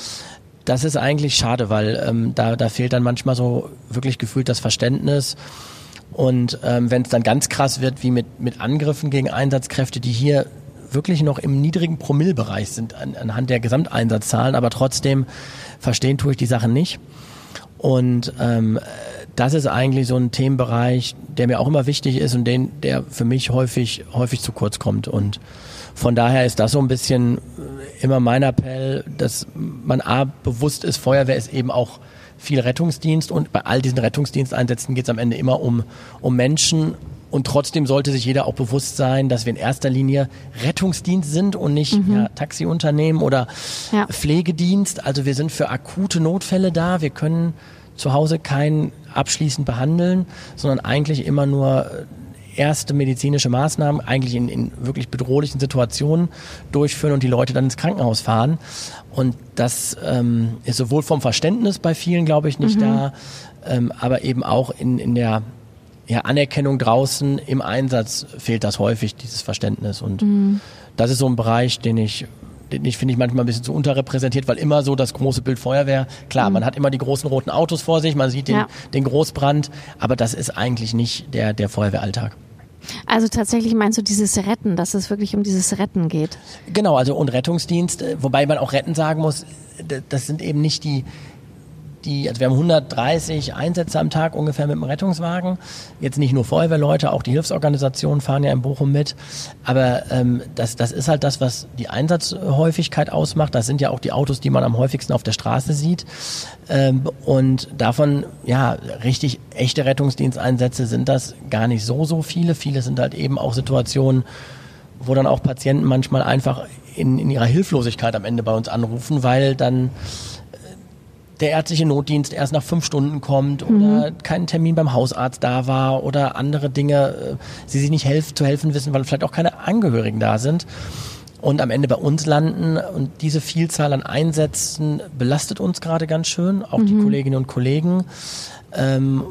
das ist eigentlich schade, weil ähm, da, da fehlt dann manchmal so wirklich gefühlt das Verständnis. Und ähm, wenn es dann ganz krass wird, wie mit, mit Angriffen gegen Einsatzkräfte, die hier wirklich noch im niedrigen Promillbereich sind an, anhand der Gesamteinsatzzahlen, aber trotzdem verstehen tue ich die Sachen nicht. Und ähm, das ist eigentlich so ein Themenbereich, der mir auch immer wichtig ist und den, der für mich häufig, häufig zu kurz kommt. Und von daher ist das so ein bisschen immer mein Appell, dass man A, bewusst ist, Feuerwehr ist eben auch viel Rettungsdienst und bei all diesen Rettungsdiensteinsätzen geht es am Ende immer um, um Menschen und trotzdem sollte sich jeder auch bewusst sein, dass wir in erster Linie Rettungsdienst sind und nicht mhm. ja, Taxiunternehmen oder ja. Pflegedienst. Also wir sind für akute Notfälle da. Wir können zu Hause keinen abschließend behandeln, sondern eigentlich immer nur erste medizinische Maßnahmen eigentlich in, in wirklich bedrohlichen Situationen durchführen und die Leute dann ins Krankenhaus fahren. Und das ähm, ist sowohl vom Verständnis bei vielen, glaube ich, nicht mhm. da, ähm, aber eben auch in, in der ja, Anerkennung draußen im Einsatz fehlt das häufig, dieses Verständnis. Und mhm. das ist so ein Bereich, den ich den ich finde ich manchmal ein bisschen zu unterrepräsentiert, weil immer so das große Bild Feuerwehr, klar, mhm. man hat immer die großen roten Autos vor sich, man sieht den, ja. den Großbrand, aber das ist eigentlich nicht der, der Feuerwehralltag. Also tatsächlich meinst du dieses Retten, dass es wirklich um dieses Retten geht? Genau, also und Rettungsdienst, äh, wobei man auch retten sagen muss, das sind eben nicht die, die, also wir haben 130 Einsätze am Tag ungefähr mit dem Rettungswagen. Jetzt nicht nur Feuerwehrleute, auch die Hilfsorganisationen fahren ja in Bochum mit. Aber ähm, das, das ist halt das, was die Einsatzhäufigkeit ausmacht. Das sind ja auch die Autos, die man am häufigsten auf der Straße sieht. Ähm, und davon, ja, richtig echte Rettungsdiensteinsätze sind das gar nicht so, so viele. Viele sind halt eben auch Situationen, wo dann auch Patienten manchmal einfach in, in ihrer Hilflosigkeit am Ende bei uns anrufen, weil dann der ärztliche Notdienst erst nach fünf Stunden kommt oder mhm. kein Termin beim Hausarzt da war oder andere Dinge, äh, sie sich nicht helf zu helfen wissen, weil vielleicht auch keine Angehörigen da sind und am Ende bei uns landen. Und diese Vielzahl an Einsätzen belastet uns gerade ganz schön, auch mhm. die Kolleginnen und Kollegen. Ähm,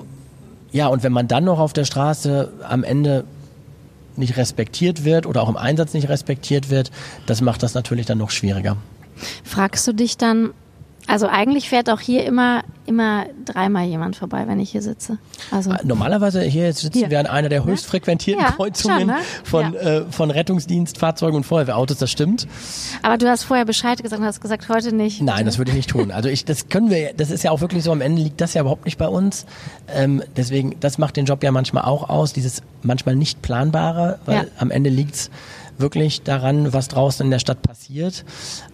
ja, und wenn man dann noch auf der Straße am Ende nicht respektiert wird oder auch im Einsatz nicht respektiert wird, das macht das natürlich dann noch schwieriger. Fragst du dich dann, also eigentlich fährt auch hier immer, immer dreimal jemand vorbei, wenn ich hier sitze. Also ah, Normalerweise hier sitzen hier. wir an einer der höchst frequentierten ja, Kreuzungen schon, ne? von, ja. äh, von Rettungsdienstfahrzeugen und Feuerwehrautos, das stimmt. Aber du hast vorher Bescheid gesagt und hast gesagt, heute nicht. Nein, das würde ich nicht tun. Also ich, das können wir, das ist ja auch wirklich so, am Ende liegt das ja überhaupt nicht bei uns. Ähm, deswegen, das macht den Job ja manchmal auch aus, dieses manchmal nicht planbare, weil ja. am Ende liegt's wirklich daran, was draußen in der Stadt passiert.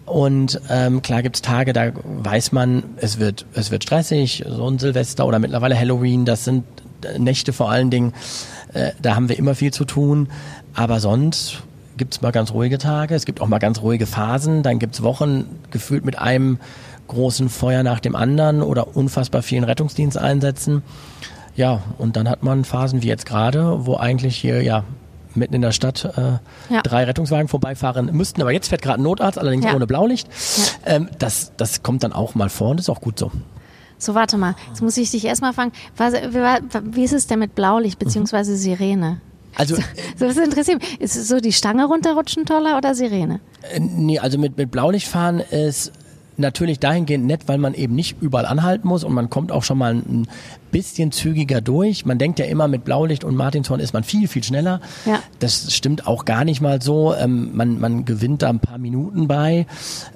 Und ähm, klar gibt's Tage, da weiß man, es wird, es wird stressig, so ein Silvester oder mittlerweile Halloween, das sind Nächte vor allen Dingen, äh, da haben wir immer viel zu tun. Aber sonst gibt's mal ganz ruhige Tage, es gibt auch mal ganz ruhige Phasen, dann gibt's Wochen gefühlt mit einem großen Feuer nach dem anderen oder unfassbar vielen Rettungsdiensteinsätzen. Ja, und dann hat man Phasen wie jetzt gerade, wo eigentlich hier ja mitten in der Stadt äh, ja. drei Rettungswagen vorbeifahren müssten. Aber jetzt fährt gerade ein Notarzt, allerdings ja. ohne Blaulicht. Ja. Ähm, das, das kommt dann auch mal vor und ist auch gut so. So, warte mal. Jetzt muss ich dich erstmal fragen, was, wie ist es denn mit Blaulicht bzw. Sirene? Also, so, das interessiert mich. Ist es so die Stange runterrutschen toller oder Sirene? Äh, nee, also mit, mit Blaulicht fahren ist natürlich dahingehend nett, weil man eben nicht überall anhalten muss und man kommt auch schon mal ein bisschen zügiger durch. Man denkt ja immer, mit Blaulicht und Martinshorn ist man viel, viel schneller. Ja. Das stimmt auch gar nicht mal so. Ähm, man, man gewinnt da ein paar Minuten bei,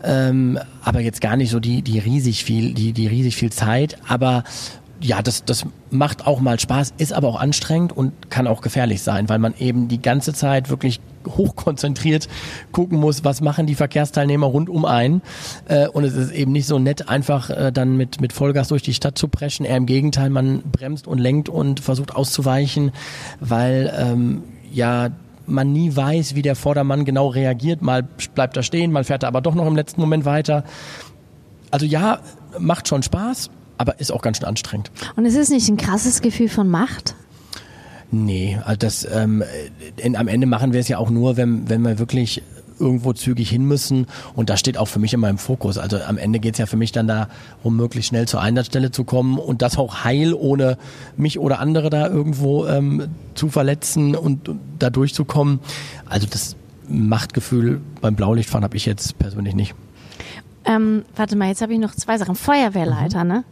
ähm, aber jetzt gar nicht so die, die riesig viel, die, die riesig viel Zeit. Aber ja, das, das macht auch mal Spaß, ist aber auch anstrengend und kann auch gefährlich sein, weil man eben die ganze Zeit wirklich hochkonzentriert gucken muss, was machen die Verkehrsteilnehmer rund um einen. Äh, und es ist eben nicht so nett, einfach äh, dann mit, mit Vollgas durch die Stadt zu preschen. Eher im Gegenteil, man bremst und lenkt und versucht auszuweichen, weil ähm, ja man nie weiß, wie der Vordermann genau reagiert. Mal bleibt er stehen, mal fährt er aber doch noch im letzten Moment weiter. Also ja, macht schon Spaß aber ist auch ganz schön anstrengend. Und ist es nicht ein krasses Gefühl von Macht? Nee, also das ähm, in, am Ende machen wir es ja auch nur, wenn, wenn wir wirklich irgendwo zügig hin müssen. Und das steht auch für mich immer im Fokus. Also am Ende geht es ja für mich dann darum, möglichst schnell zur Einsatzstelle zu kommen und das auch heil, ohne mich oder andere da irgendwo ähm, zu verletzen und, und da durchzukommen. Also das Machtgefühl beim Blaulichtfahren habe ich jetzt persönlich nicht. Ähm, warte mal, jetzt habe ich noch zwei Sachen. Feuerwehrleiter, mhm. ne?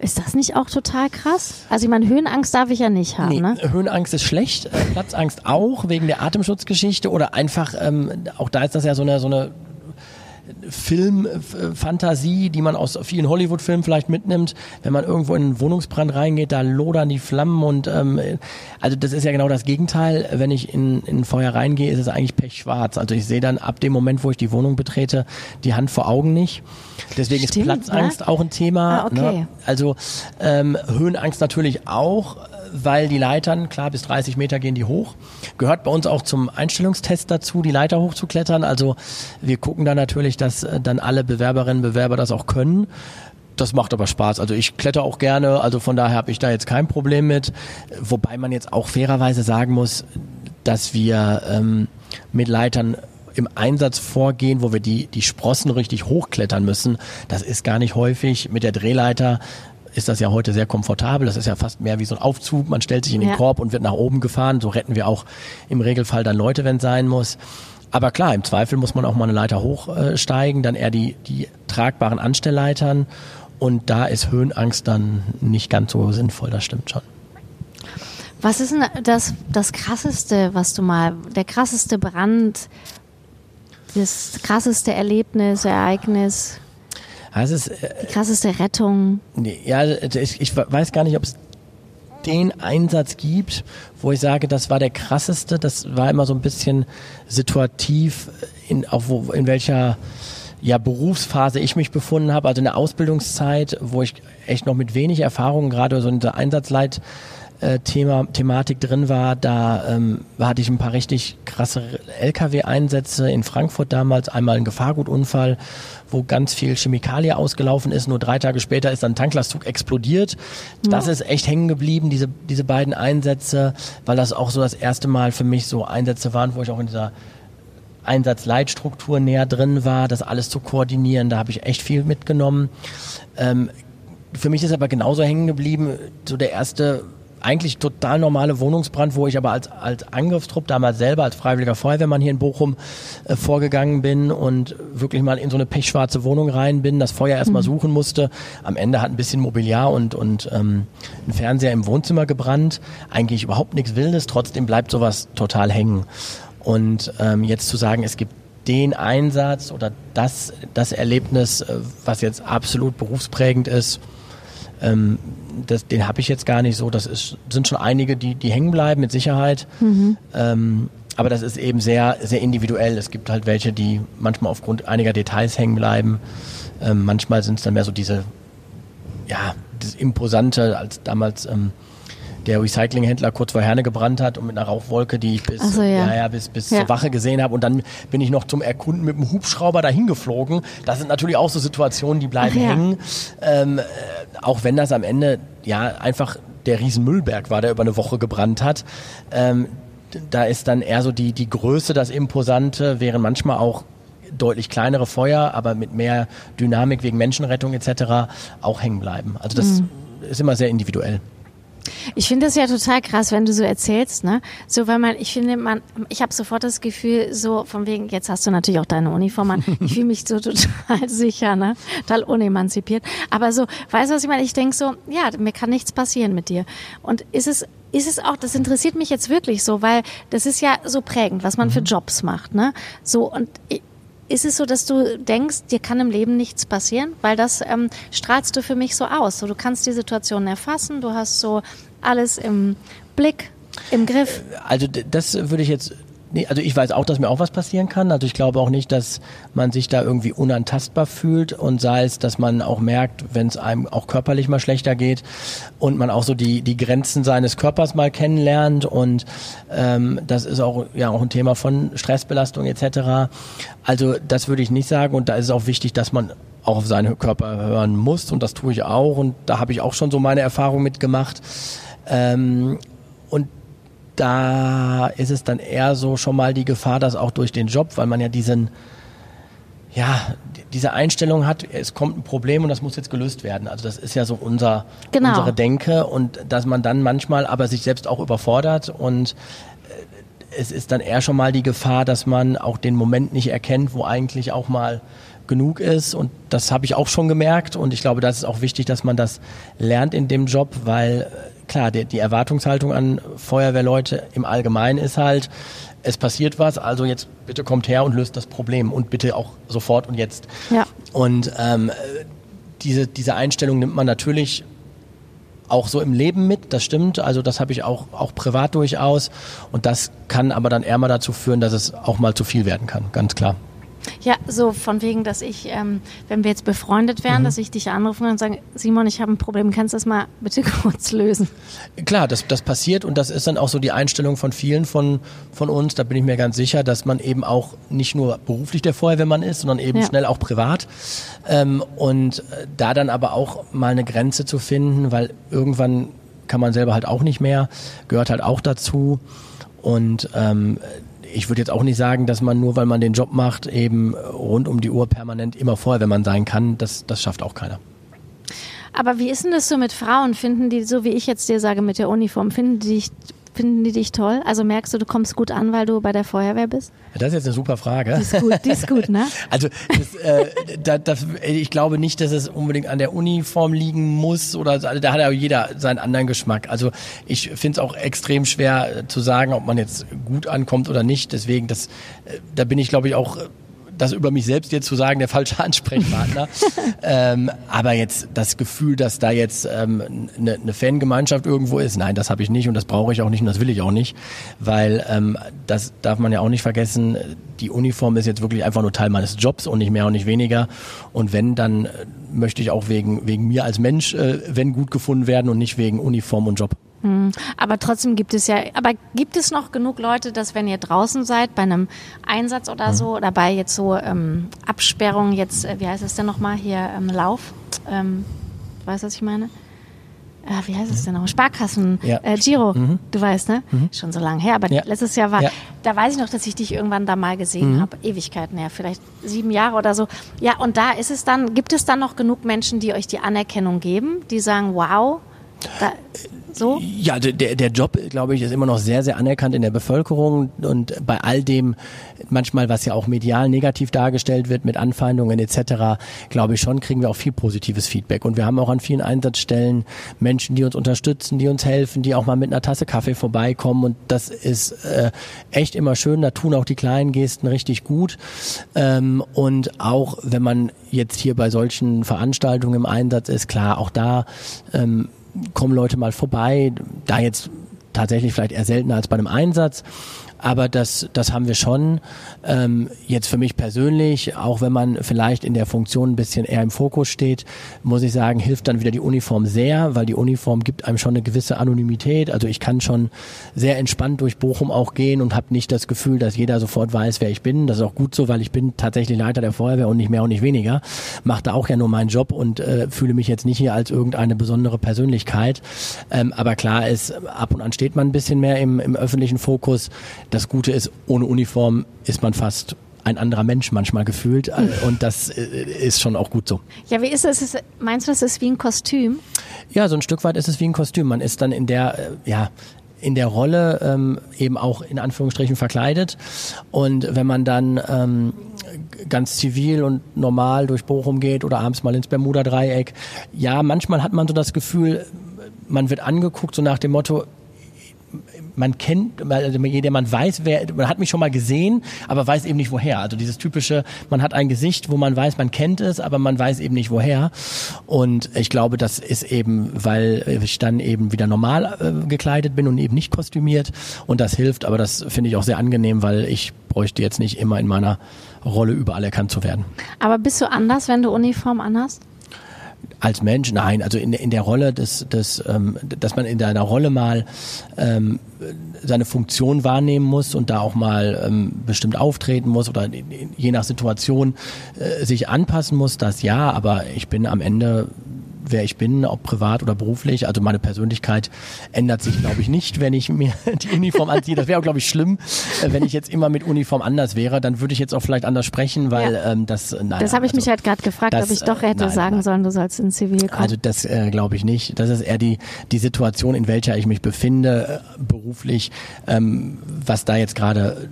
Ist das nicht auch total krass? Also ich meine, Höhenangst darf ich ja nicht haben, nee, ne? Höhenangst ist schlecht, äh, Platzangst auch, wegen der Atemschutzgeschichte oder einfach, ähm, auch da ist das ja so eine, so eine Filmfantasie, die man aus vielen Hollywood-Filmen vielleicht mitnimmt, wenn man irgendwo in einen Wohnungsbrand reingeht, da lodern die Flammen und ähm, also das ist ja genau das Gegenteil. Wenn ich in, in ein Feuer reingehe, ist es eigentlich pechschwarz. Also ich sehe dann ab dem Moment, wo ich die Wohnung betrete, die Hand vor Augen nicht. Deswegen Stimmt, ist Platzangst ne? auch ein Thema. Ah, okay. Ne? Also ähm, Höhenangst natürlich auch weil die Leitern, klar, bis 30 Meter gehen die hoch. Gehört bei uns auch zum Einstellungstest dazu, die Leiter hochzuklettern. Also wir gucken da natürlich, dass äh, dann alle Bewerberinnen und Bewerber das auch können. Das macht aber Spaß. Also ich kletter auch gerne, also von daher habe ich da jetzt kein Problem mit. Wobei man jetzt auch fairerweise sagen muss, dass wir ähm, mit Leitern im Einsatz vorgehen, wo wir die, die Sprossen richtig hochklettern müssen. Das ist gar nicht häufig. Mit der Drehleiter ist das ja heute sehr komfortabel. Das ist ja fast mehr wie so ein Aufzug. Man stellt sich in den ja. Korb und wird nach oben gefahren. So retten wir auch im Regelfall dann Leute, wenn es sein muss. Aber klar, im Zweifel muss man auch mal eine Leiter hochsteigen, dann eher die, die tragbaren Anstellleitern. Und da ist Höhenangst dann nicht ganz so sinnvoll, das stimmt schon. Was ist denn das, das krasseste, was du mal, der krasseste Brand, das krasseste Erlebnis, Ereignis? Also es äh, Die krasseste Rettung. Ja, ich, ich weiß gar nicht, ob es den Einsatz gibt, wo ich sage, das war der krasseste. Das war immer so ein bisschen situativ, in, auf wo, in welcher ja, Berufsphase ich mich befunden habe. Also in der Ausbildungszeit, wo ich echt noch mit wenig Erfahrung, gerade so in der Einsatzleit, äh, Thema, Thematik drin war, da ähm, hatte ich ein paar richtig krasse Lkw-Einsätze in Frankfurt damals, einmal ein Gefahrgutunfall, wo ganz viel Chemikalie ausgelaufen ist. Nur drei Tage später ist dann ein Tanklastzug explodiert. Das ist echt hängen geblieben, diese, diese beiden Einsätze, weil das auch so das erste Mal für mich so Einsätze waren, wo ich auch in dieser Einsatzleitstruktur näher drin war, das alles zu koordinieren. Da habe ich echt viel mitgenommen. Ähm, für mich ist aber genauso hängen geblieben, so der erste eigentlich total normale Wohnungsbrand, wo ich aber als, als Angriffstrupp damals selber als freiwilliger Feuerwehrmann hier in Bochum äh, vorgegangen bin und wirklich mal in so eine pechschwarze Wohnung rein bin, das Feuer erstmal mhm. suchen musste. Am Ende hat ein bisschen Mobiliar und, und ähm, ein Fernseher im Wohnzimmer gebrannt. Eigentlich überhaupt nichts Wildes, trotzdem bleibt sowas total hängen. Und ähm, jetzt zu sagen, es gibt den Einsatz oder das, das Erlebnis, äh, was jetzt absolut berufsprägend ist, ähm, das, den habe ich jetzt gar nicht so. Das ist, sind schon einige, die, die hängen bleiben, mit Sicherheit. Mhm. Ähm, aber das ist eben sehr, sehr individuell. Es gibt halt welche, die manchmal aufgrund einiger Details hängen bleiben. Ähm, manchmal sind es dann mehr so diese, ja, das Imposante, als damals ähm, der Recyclinghändler kurz vor Herne gebrannt hat und mit einer Rauchwolke, die ich bis, so, ja. Ja, ja, bis, bis zur Wache gesehen habe. Und dann bin ich noch zum Erkunden mit dem Hubschrauber dahin geflogen. Das sind natürlich auch so Situationen, die bleiben Ach, hängen. Ähm, äh, auch wenn das am Ende ja einfach der Riesenmüllberg war, der über eine Woche gebrannt hat. Ähm, da ist dann eher so die, die Größe das Imposante, während manchmal auch deutlich kleinere Feuer, aber mit mehr Dynamik wegen Menschenrettung etc. auch hängen bleiben. Also das mhm. ist immer sehr individuell. Ich finde das ja total krass, wenn du so erzählst, ne? So, weil man, ich finde, man, ich habe sofort das Gefühl, so von wegen, jetzt hast du natürlich auch deine Uniform an, ich fühle mich so total sicher, ne? Total unemanzipiert. Aber so, weißt du, was ich meine? Ich denke so, ja, mir kann nichts passieren mit dir. Und ist es, ist es auch, das interessiert mich jetzt wirklich so, weil das ist ja so prägend, was man für mhm. Jobs macht, ne? So, und ist es so, dass du denkst, dir kann im Leben nichts passieren? Weil das ähm, strahlst du für mich so aus. So, du kannst die Situation erfassen, du hast so alles im Blick, im Griff. Also das würde ich jetzt Nee, also ich weiß auch, dass mir auch was passieren kann. Also ich glaube auch nicht, dass man sich da irgendwie unantastbar fühlt und sei es, dass man auch merkt, wenn es einem auch körperlich mal schlechter geht und man auch so die die Grenzen seines Körpers mal kennenlernt und ähm, das ist auch ja auch ein Thema von Stressbelastung etc. Also das würde ich nicht sagen und da ist es auch wichtig, dass man auch auf seinen Körper hören muss und das tue ich auch und da habe ich auch schon so meine Erfahrung mitgemacht. Ähm, und da ist es dann eher so schon mal die Gefahr, dass auch durch den Job, weil man ja diesen, ja, diese Einstellung hat, es kommt ein Problem und das muss jetzt gelöst werden. Also das ist ja so unser, Genau. unsere Denke und dass man dann manchmal aber sich selbst auch überfordert und äh, es ist dann eher schon mal die Gefahr, dass man auch den Moment nicht erkennt, wo eigentlich auch mal genug ist und das habe ich auch schon gemerkt und ich glaube, das ist auch wichtig, dass man das lernt in dem Job, weil äh, klar, die, die Erwartungshaltung an Feuerwehrleute im Allgemeinen ist halt, es passiert was, also jetzt bitte kommt her und löst das Problem und bitte auch sofort und jetzt. Ja. Und ähm, diese, diese Einstellung nimmt man natürlich auch so im Leben mit, das stimmt. Also das habe ich auch, auch privat durchaus. Und das kann aber dann eher mal dazu führen, dass es auch mal zu viel werden kann, ganz klar. Ja, so von wegen, dass ich, ähm, wenn wir jetzt befreundet Mhm. wären, dass ich dich anrufe und sage, Simon, ich habe ein Problem, kannst du das mal bitte kurz lösen? Klar, das, das passiert und das ist dann auch so die Einstellung von vielen von, von uns. Da bin ich mir ganz sicher, dass man eben auch nicht nur beruflich der Feuerwehrmann ist, sondern eben Ja. schnell auch privat. Ähm, und äh, da dann aber auch mal eine Grenze zu finden, weil irgendwann kann man selber halt auch nicht mehr, gehört halt auch dazu. Und ähm, ich würde jetzt auch nicht sagen, dass man nur, weil man den Job macht, eben rund um die Uhr permanent immer Feuerwehrmann sein kann. Das, das schafft auch keiner. Aber wie ist denn das so mit Frauen? Finden die, so wie ich jetzt dir sage mit der Uniform, finden die dich, finden die dich toll? Also merkst du, du kommst gut an, weil du bei der Feuerwehr bist? Das ist jetzt eine super Frage. Die ist gut, die ist gut, ne? Also das, äh, da, das, ich glaube nicht, dass es unbedingt an der Uniform liegen muss oder also da hat ja jeder seinen anderen Geschmack. Also ich finde es auch extrem schwer äh, zu sagen, ob man jetzt gut ankommt oder nicht. Deswegen, das, äh, da bin ich glaube ich auch äh, das über mich selbst jetzt zu sagen, der falsche Ansprechpartner. ähm, aber jetzt das Gefühl, dass da jetzt ähm, eine, eine Fangemeinschaft irgendwo ist, nein, das habe ich nicht und das brauche ich auch nicht und das will ich auch nicht, weil ähm, das darf man ja auch nicht vergessen. Die Uniform ist jetzt wirklich einfach nur Teil meines Jobs und nicht mehr und nicht weniger. Und wenn, dann äh, möchte ich auch wegen wegen mir als Mensch, äh, wenn gut gefunden werden und nicht wegen Uniform und Job. Aber trotzdem gibt es ja, aber gibt es noch genug Leute, dass wenn ihr draußen seid, bei einem Einsatz oder so, oder bei jetzt so ähm, Absperrungen, jetzt, äh, wie heißt es denn nochmal hier, ähm, Lauf, ähm, weißt du, was ich meine? Äh, wie heißt es denn noch? Sparkassen, Ja. äh, Giro, du weißt, ne? Schon so lange her, aber Ja. letztes Jahr war, Ja. da weiß ich noch, dass ich dich irgendwann da mal gesehen habe, Ewigkeiten her, vielleicht sieben Jahre oder so. Ja, und da ist es dann, gibt es dann noch genug Menschen, die euch die Anerkennung geben, die sagen, wow, da, so? Ja, der, der Job, glaube ich, ist immer noch sehr, sehr anerkannt in der Bevölkerung und bei all dem, manchmal, was ja auch medial negativ dargestellt wird mit Anfeindungen etc., glaube ich schon, kriegen wir auch viel positives Feedback. Und wir haben auch an vielen Einsatzstellen Menschen, die uns unterstützen, die uns helfen, die auch mal mit einer Tasse Kaffee vorbeikommen. Und das ist äh, echt immer schön. Da tun auch die kleinen Gesten richtig gut. Ähm, und auch wenn man jetzt hier bei solchen Veranstaltungen im Einsatz ist, klar, auch da ähm, kommen Leute mal vorbei, da jetzt tatsächlich vielleicht eher seltener als bei einem Einsatz. Aber das, das haben wir schon. Ähm, jetzt für mich persönlich, auch wenn man vielleicht in der Funktion ein bisschen eher im Fokus steht, muss ich sagen, hilft dann wieder die Uniform sehr, weil die Uniform gibt einem schon eine gewisse Anonymität. Also ich kann schon sehr entspannt durch Bochum auch gehen und habe nicht das Gefühl, dass jeder sofort weiß, wer ich bin. Das ist auch gut so, weil ich bin tatsächlich Leiter der Feuerwehr und nicht mehr und nicht weniger. Mache da auch ja nur meinen Job und äh, fühle mich jetzt nicht hier als irgendeine besondere Persönlichkeit. Ähm, aber klar ist, ab und an steht man ein bisschen mehr im, im öffentlichen Fokus. Das Gute ist, ohne Uniform ist man fast ein anderer Mensch manchmal gefühlt äh, und das äh, ist schon auch gut so. Ja, wie ist es? Meinst du, das ist wie ein Kostüm? Ja, so ein Stück weit ist es wie ein Kostüm. Man ist dann in der, äh, ja, in der Rolle ähm, eben auch in Anführungsstrichen verkleidet. Und wenn man dann ähm, ganz zivil und normal durch Bochum geht oder abends mal ins Bermuda-Dreieck, ja, manchmal hat man so das Gefühl, man wird angeguckt, so nach dem Motto, man kennt, also jeder, man weiß, wer, man hat mich schon mal gesehen, aber weiß eben nicht woher. Also dieses typische, man hat ein Gesicht, wo man weiß, man kennt es, aber man weiß eben nicht woher. Und ich glaube, das ist eben, weil ich dann eben wieder normal äh, gekleidet bin und eben nicht kostümiert. Und das hilft, aber das finde ich auch sehr angenehm, weil ich bräuchte jetzt nicht immer in meiner Rolle überall erkannt zu werden. Aber bist du anders, wenn du Uniform anhast? Als Mensch, nein, also in, in der Rolle des, des ähm, dass man in deiner Rolle mal ähm, seine Funktion wahrnehmen muss und da auch mal ähm, bestimmt auftreten muss oder je nach Situation äh, sich anpassen muss, das ja, aber ich bin am Ende wer ich bin, ob privat oder beruflich. Also meine Persönlichkeit ändert sich, glaube ich, nicht, wenn ich mir die Uniform anziehe. Das wäre auch, glaube ich, schlimm, äh, wenn ich jetzt immer mit Uniform anders wäre. Dann würde ich jetzt auch vielleicht anders sprechen, weil ja. ähm, das. Nein, das habe ich also, mich halt gerade gefragt, das, ob ich doch hätte nein, sagen nein. sollen, du sollst in Zivil kommen. Also das äh, glaube ich nicht. Das ist eher die die Situation, in welcher ich mich befinde, äh, beruflich, ähm, was da jetzt gerade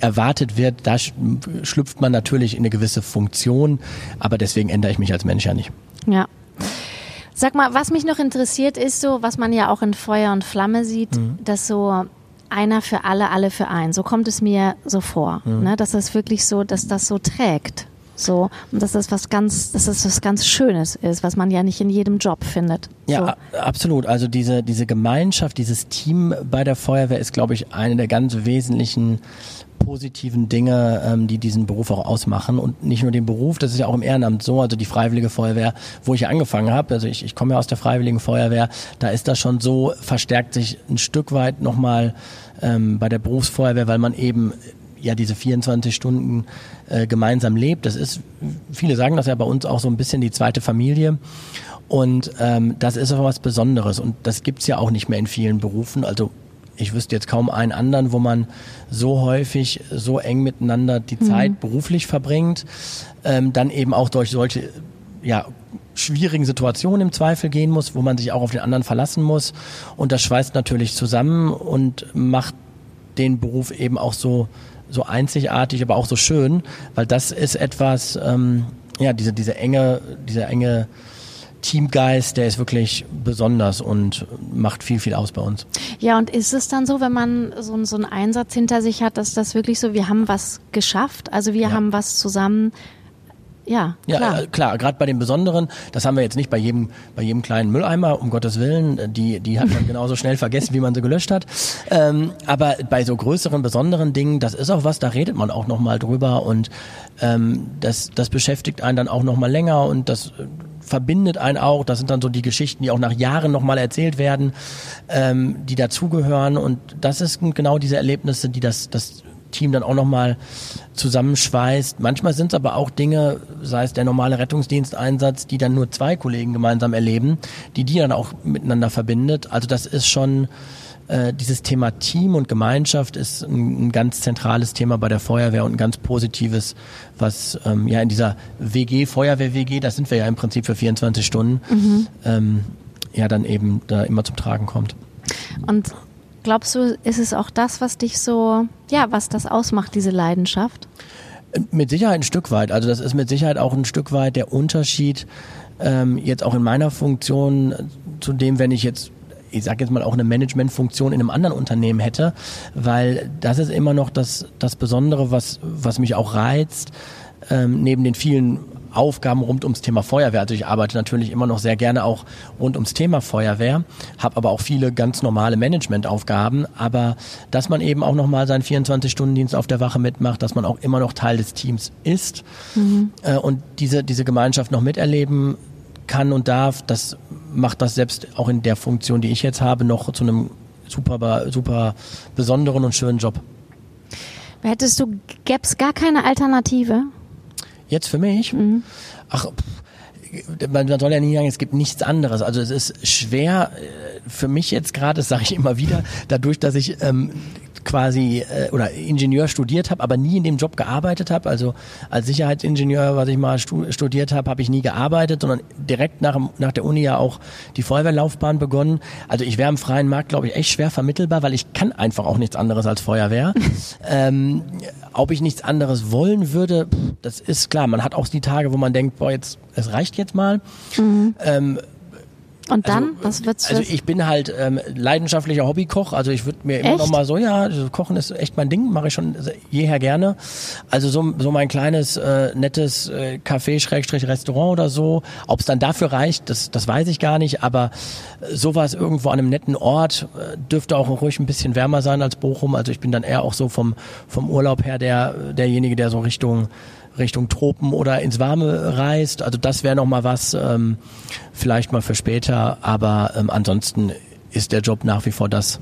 erwartet wird, da schlüpft man natürlich in eine gewisse Funktion, aber deswegen ändere ich mich als Mensch ja nicht. Ja. Sag mal, was mich noch interessiert ist so, was man ja auch in Feuer und Flamme sieht, mhm. dass so einer für alle, alle für einen. So kommt es mir so vor, mhm. ne? dass das wirklich so, dass das so trägt. So, und dass das was ganz, dass das was ganz Schönes ist, was man ja nicht in jedem Job findet. Ja, so. absolut. Also diese, diese Gemeinschaft, dieses Team bei der Feuerwehr ist, glaube ich, eine der ganz wesentlichen positiven Dinge, ähm, die diesen Beruf auch ausmachen und nicht nur den Beruf, das ist ja auch im Ehrenamt so, also die Freiwillige Feuerwehr, wo ich angefangen habe, also ich, ich komme ja aus der Freiwilligen Feuerwehr, da ist das schon so, verstärkt sich ein Stück weit nochmal ähm, bei der Berufsfeuerwehr, weil man eben ja diese 24 Stunden äh, gemeinsam lebt. Das ist, viele sagen das ja bei uns auch so ein bisschen die zweite Familie. Und ähm, das ist auch was Besonderes. Und das gibt's ja auch nicht mehr in vielen Berufen. Also ich wüsste jetzt kaum einen anderen, wo man so häufig, so eng miteinander die mhm. Zeit beruflich verbringt, ähm, dann eben auch durch solche ja, schwierigen Situationen im Zweifel gehen muss, wo man sich auch auf den anderen verlassen muss. Und das schweißt natürlich zusammen und macht den Beruf eben auch so so einzigartig, aber auch so schön, weil das ist etwas, ähm, ja, diese, diese enge, dieser enge Teamgeist, der ist wirklich besonders und macht viel, viel aus bei uns. Ja, und ist es dann so, wenn man so, so einen Einsatz hinter sich hat, dass das wirklich so, wir haben was geschafft, also wir ja. haben was zusammen ja, klar. Ja, äh, klar, gerade bei den Besonderen, das haben wir jetzt nicht bei jedem, bei jedem kleinen Mülleimer, um Gottes Willen, die, die hat man genauso schnell vergessen, wie man sie gelöscht hat. Ähm, aber bei so größeren, besonderen Dingen, das ist auch was, da redet man auch nochmal drüber und ähm, das, das beschäftigt einen dann auch nochmal länger und das äh, verbindet einen auch. Das sind dann so die Geschichten, die auch nach Jahren nochmal erzählt werden, ähm, die dazugehören. Und das ist genau diese Erlebnisse, die das, das Team dann auch nochmal zusammenschweißt. Manchmal sind es aber auch Dinge, sei es der normale Rettungsdiensteinsatz, die dann nur zwei Kollegen gemeinsam erleben, die die dann auch miteinander verbindet. Also das ist schon äh, dieses Thema Team und Gemeinschaft ist ein, ein, ganz zentrales Thema bei der Feuerwehr und ein ganz positives, was ähm, ja in dieser WG, Feuerwehr-WG, das sind wir ja im Prinzip für 24 Stunden, mhm. ähm, ja dann eben da immer zum Tragen kommt. Und Glaubst du, ist es auch das, was dich so, ja, was das ausmacht, diese Leidenschaft? Mit Sicherheit ein Stück weit. Also das ist mit Sicherheit auch ein Stück weit der Unterschied ähm, jetzt auch in meiner Funktion zu dem, wenn ich jetzt ich sage jetzt mal auch eine Managementfunktion in einem anderen Unternehmen hätte, weil das ist immer noch das das Besondere, was was mich auch reizt ähm, neben den vielen Aufgaben rund ums Thema Feuerwehr. Also ich arbeite natürlich immer noch sehr gerne auch rund ums Thema Feuerwehr, habe aber auch viele ganz normale Managementaufgaben. Aber dass man eben auch nochmal seinen 24-Stunden-Dienst auf der Wache mitmacht, dass man auch immer noch Teil des Teams ist mhm. äh, und diese, diese Gemeinschaft noch miterleben kann und darf, das macht das selbst auch in der Funktion, die ich jetzt habe, noch zu einem super, super besonderen und schönen Job. Hättest du, gäbe es gar keine Alternative? Jetzt für mich? Mhm. Ach, man soll ja nie sagen, es gibt nichts anderes. Also es ist schwer äh, für mich jetzt gerade, das sage ich immer wieder, dadurch, dass ich ähm, quasi äh, oder Ingenieur studiert habe, aber nie in dem Job gearbeitet habe. Also als Sicherheitsingenieur, was ich mal stu studiert habe, habe ich nie gearbeitet, sondern direkt nach, nach der Uni ja auch die Feuerwehrlaufbahn begonnen. Also ich wäre im freien Markt, glaube ich, echt schwer vermittelbar, weil ich kann einfach auch nichts anderes als Feuerwehr. ähm, ob ich nichts anderes wollen würde, das ist klar. Man hat auch die Tage, wo man denkt, boah, jetzt es reicht jetzt mal. Mhm. Ähm, und dann, also, was wird's? Also ich bin halt ähm, leidenschaftlicher Hobbykoch. Also ich würde mir echt? immer noch mal so, ja, also Kochen ist echt mein Ding, mache ich schon jeher gerne. Also so, so mein kleines äh, nettes äh, Café Schrägstrich Restaurant oder so. Ob es dann dafür reicht, das, das weiß ich gar nicht. Aber sowas irgendwo an einem netten Ort äh, dürfte auch ruhig ein bisschen wärmer sein als Bochum. Also ich bin dann eher auch so vom vom Urlaub her der derjenige, der so Richtung Richtung Tropen oder ins Warme reist. Also das wäre noch mal was, ähm, vielleicht mal für später. Aber ähm, ansonsten ist der Job nach wie vor das,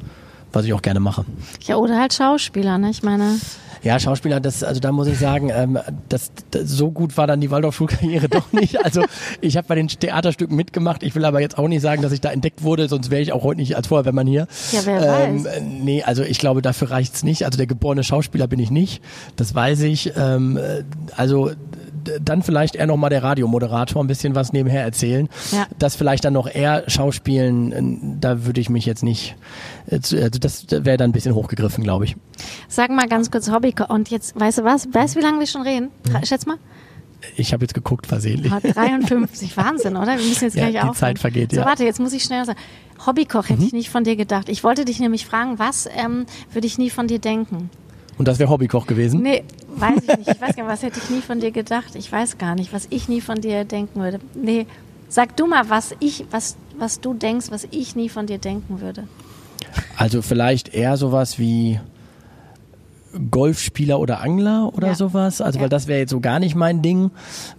was ich auch gerne mache. Ja, oder halt Schauspieler, ne? Ich meine. Ja, Schauspieler, das, also da muss ich sagen, ähm, das, das so gut war dann die Waldorfschulkarriere doch nicht. Also ich habe bei den Theaterstücken mitgemacht. Ich will aber jetzt auch nicht sagen, dass ich da entdeckt wurde, sonst wäre ich auch heute nicht als Feuerwehrmann hier. Ja, wer ähm, weiß. Nee, also ich glaube, dafür reicht's nicht. Also der geborene Schauspieler bin ich nicht. Das weiß ich. Ähm, äh, also dann vielleicht eher noch mal der Radiomoderator ein bisschen was nebenher erzählen. Ja. Das vielleicht dann noch eher Schauspielen, da würde ich mich jetzt nicht, also das wäre dann ein bisschen hochgegriffen, glaube ich. Sag mal ganz kurz Hobby. Und jetzt, weißt du was? Weißt du, wie lange wir schon reden? Mhm. Schätz mal. Ich habe jetzt geguckt versehentlich. Oh, 53. Wahnsinn, oder? Wir müssen jetzt Ja, gleich die aufhören. Zeit vergeht, So, ja. Mhm. warte, jetzt muss ich schnell sagen. Hobbykoch hätte ich nicht von dir gedacht. Ich wollte dich nämlich fragen, was ähm, würde ich nie von dir denken? Und das wäre Hobbykoch gewesen. Nee, weiß ich nicht. Ich weiß gar nicht, was hätte ich nie von dir gedacht? Ich weiß gar nicht, was ich nie von dir denken würde. Nee, sag du mal, was ich, was, was du denkst, was ich nie von dir denken würde. Also vielleicht eher sowas wie Golfspieler oder Angler oder Ja. sowas. Also Ja. weil das wäre jetzt so gar nicht mein Ding,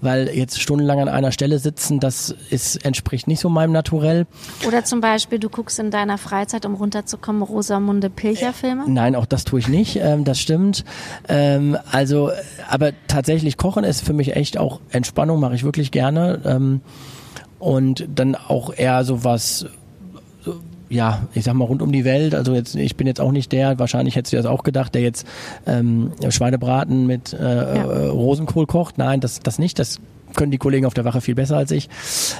weil jetzt stundenlang an einer Stelle sitzen, das ist, entspricht nicht so meinem Naturell. Oder zum Beispiel, du guckst in deiner Freizeit, um runterzukommen, Rosamunde Pilcher-Filme. Nein, auch das tue ich nicht, ähm, das stimmt. Ähm, also, äh, aber tatsächlich Kochen ist für mich echt auch Entspannung, mache ich wirklich gerne. Ähm, und dann auch eher sowas, so, ja, ich sag mal rund um die Welt. Also jetzt, ich bin jetzt auch nicht der, wahrscheinlich hättest du das auch gedacht, der jetzt ähm, Schweinebraten mit äh, äh, Rosenkohl kocht. Nein, das, das nicht. Das können die Kollegen auf der Wache viel besser als ich.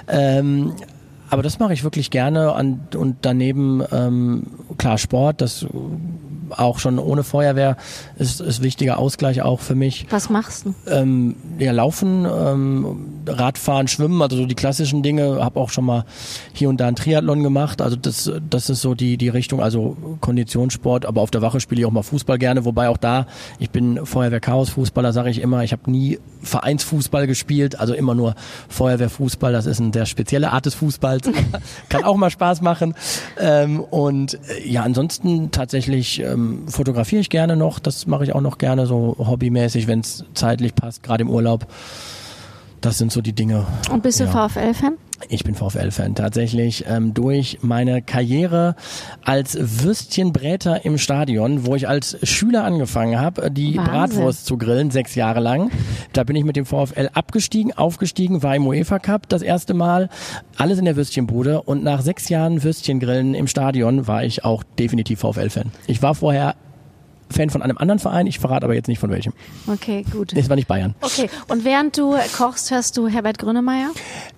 Ähm, aber das mache ich wirklich gerne an, und daneben ähm, klar Sport, das auch schon ohne Feuerwehr ist, ist wichtiger Ausgleich auch für mich. Was machst du? Ähm, ja, Laufen, ähm, Radfahren, Schwimmen, also so die klassischen Dinge. Habe auch schon mal hier und da einen Triathlon gemacht. Also das, das ist so die die Richtung. Also Konditionssport. Aber auf der Wache spiele ich auch mal Fußball gerne. Wobei auch da, ich bin Feuerwehr Chaos Fußballer, sage ich immer. Ich habe nie Vereinsfußball gespielt, also immer nur Feuerwehrfußball. Das ist eine sehr spezielle Art des Fußballs. Kann auch mal Spaß machen. Ähm, und äh, ja, ansonsten tatsächlich ähm, fotografiere ich gerne noch. Das mache ich auch noch gerne so hobbymäßig, wenn es zeitlich passt, gerade im Urlaub. Das sind so die Dinge. Und bist du Ja. VfL-Fan? Ich bin VfL-Fan tatsächlich ähm, durch meine Karriere als Würstchenbräter im Stadion, wo ich als Schüler angefangen habe, die Wahnsinn. Bratwurst zu grillen, sechs Jahre lang. Da bin ich mit dem VfL abgestiegen, aufgestiegen, war im UEFA Cup das erste Mal, alles in der Würstchenbude und nach sechs Jahren Würstchengrillen im Stadion war ich auch definitiv VfL-Fan. Ich war vorher Fan von einem anderen Verein, ich verrate aber jetzt nicht von welchem. Okay, gut. Es war nicht Bayern. Okay, und während du kochst, hörst du Herbert Grönemeyer?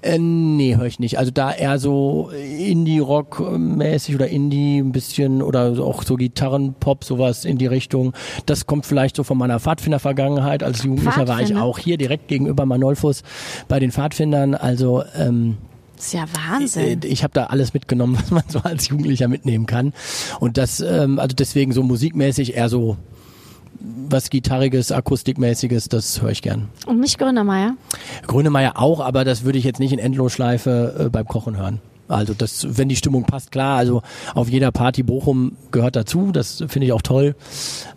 Äh, nee, höre ich nicht. Also da eher so Indie-Rock-mäßig oder Indie ein bisschen oder auch so Gitarrenpop, sowas in die Richtung. Das kommt vielleicht so von meiner Pfadfinder-Vergangenheit. Als Jugendlicher war ich auch hier direkt gegenüber Manolfus bei den Pfadfindern. Also ähm, Das ist ja äh, Wahnsinn. ich habe da alles mitgenommen, was man so als Jugendlicher mitnehmen kann. Und das, ähm, also deswegen so musikmäßig eher so was Gitarriges, Akustikmäßiges, das höre ich gern. Und nicht Grönemeyer? Grönemeyer auch, aber das würde ich jetzt nicht in Endlosschleife äh, beim Kochen hören. Also das, wenn die Stimmung passt, klar. Also auf jeder Party Bochum gehört dazu. Das finde ich auch toll.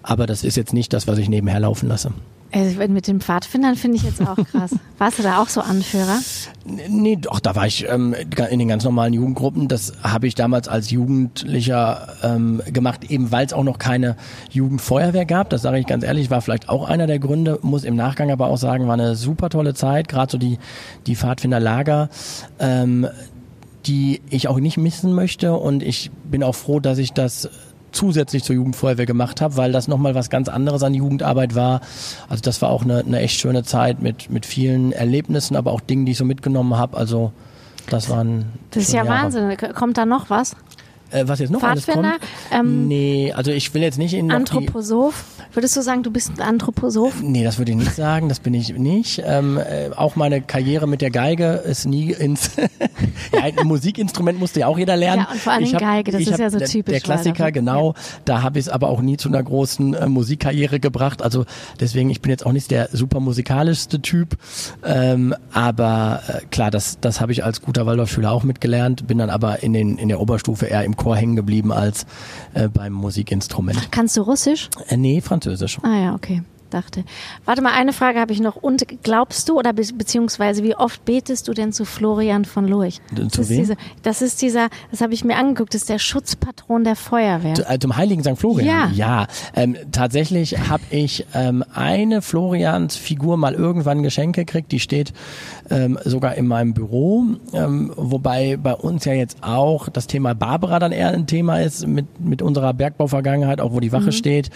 Aber das ist jetzt nicht das, was ich nebenher laufen lasse. Also mit den Pfadfindern finde ich jetzt auch krass. Warst du da auch so Anführer? Nee, doch, da war ich ähm, in den ganz normalen Jugendgruppen. Das habe ich damals als Jugendlicher ähm, gemacht, eben weil es auch noch keine Jugendfeuerwehr gab. Das sage ich ganz ehrlich, war vielleicht auch einer der Gründe. Muss im Nachgang aber auch sagen, war eine super tolle Zeit. Gerade so die, die Pfadfinderlager. Ähm, die ich auch nicht missen möchte und ich bin auch froh, dass ich das zusätzlich zur Jugendfeuerwehr gemacht habe, weil das nochmal was ganz anderes an Jugendarbeit war. Also das war auch eine, eine echt schöne Zeit mit, mit vielen Erlebnissen, aber auch Dingen, die ich so mitgenommen habe. Also das waren Das ist ja Jahre. Wahnsinn. Kommt da noch was? Äh, was jetzt noch Pfadfinder? alles kommt? Ähm, nee, also ich will jetzt nicht in Anthroposoph? Würdest du sagen, du bist ein Anthroposoph? Nee, das würde ich nicht sagen, das bin ich nicht. Ähm, äh, auch meine Karriere mit der Geige ist nie ins ja, ein Musikinstrument musste ja auch jeder lernen. Ja, und vor allem hab- Geige, das ist hab- ja so der, typisch Der Klassiker, Waldorf. genau. Da habe ich es aber auch nie zu einer großen äh, Musikkarriere gebracht. Also deswegen, ich bin jetzt auch nicht der super musikalischste Typ. Ähm, aber äh, klar, das, das habe ich als guter Waldorfschüler auch mitgelernt. Bin dann aber in, den, in der Oberstufe eher im Chor hängen geblieben als äh, beim Musikinstrument. Kannst du Russisch? Äh, nee, Französisch. Ah ja, okay. Dachte. Warte mal, eine Frage habe ich noch. Und glaubst du oder be beziehungsweise wie oft betest du denn zu Florian von Lurch? Zu das, ist wem? diese, das ist dieser, das habe ich mir angeguckt, das ist der Schutzpatron der Feuerwehr. Äh, Zum heiligen St. Florian? Ja. Ja, ähm, tatsächlich habe ich ähm, eine Florians Figur mal irgendwann geschenkt gekriegt, die steht ähm, sogar in meinem Büro, ähm, wobei bei uns ja jetzt auch das Thema Barbara dann eher ein Thema ist mit, mit unserer Bergbauvergangenheit, auch wo die Wache steht.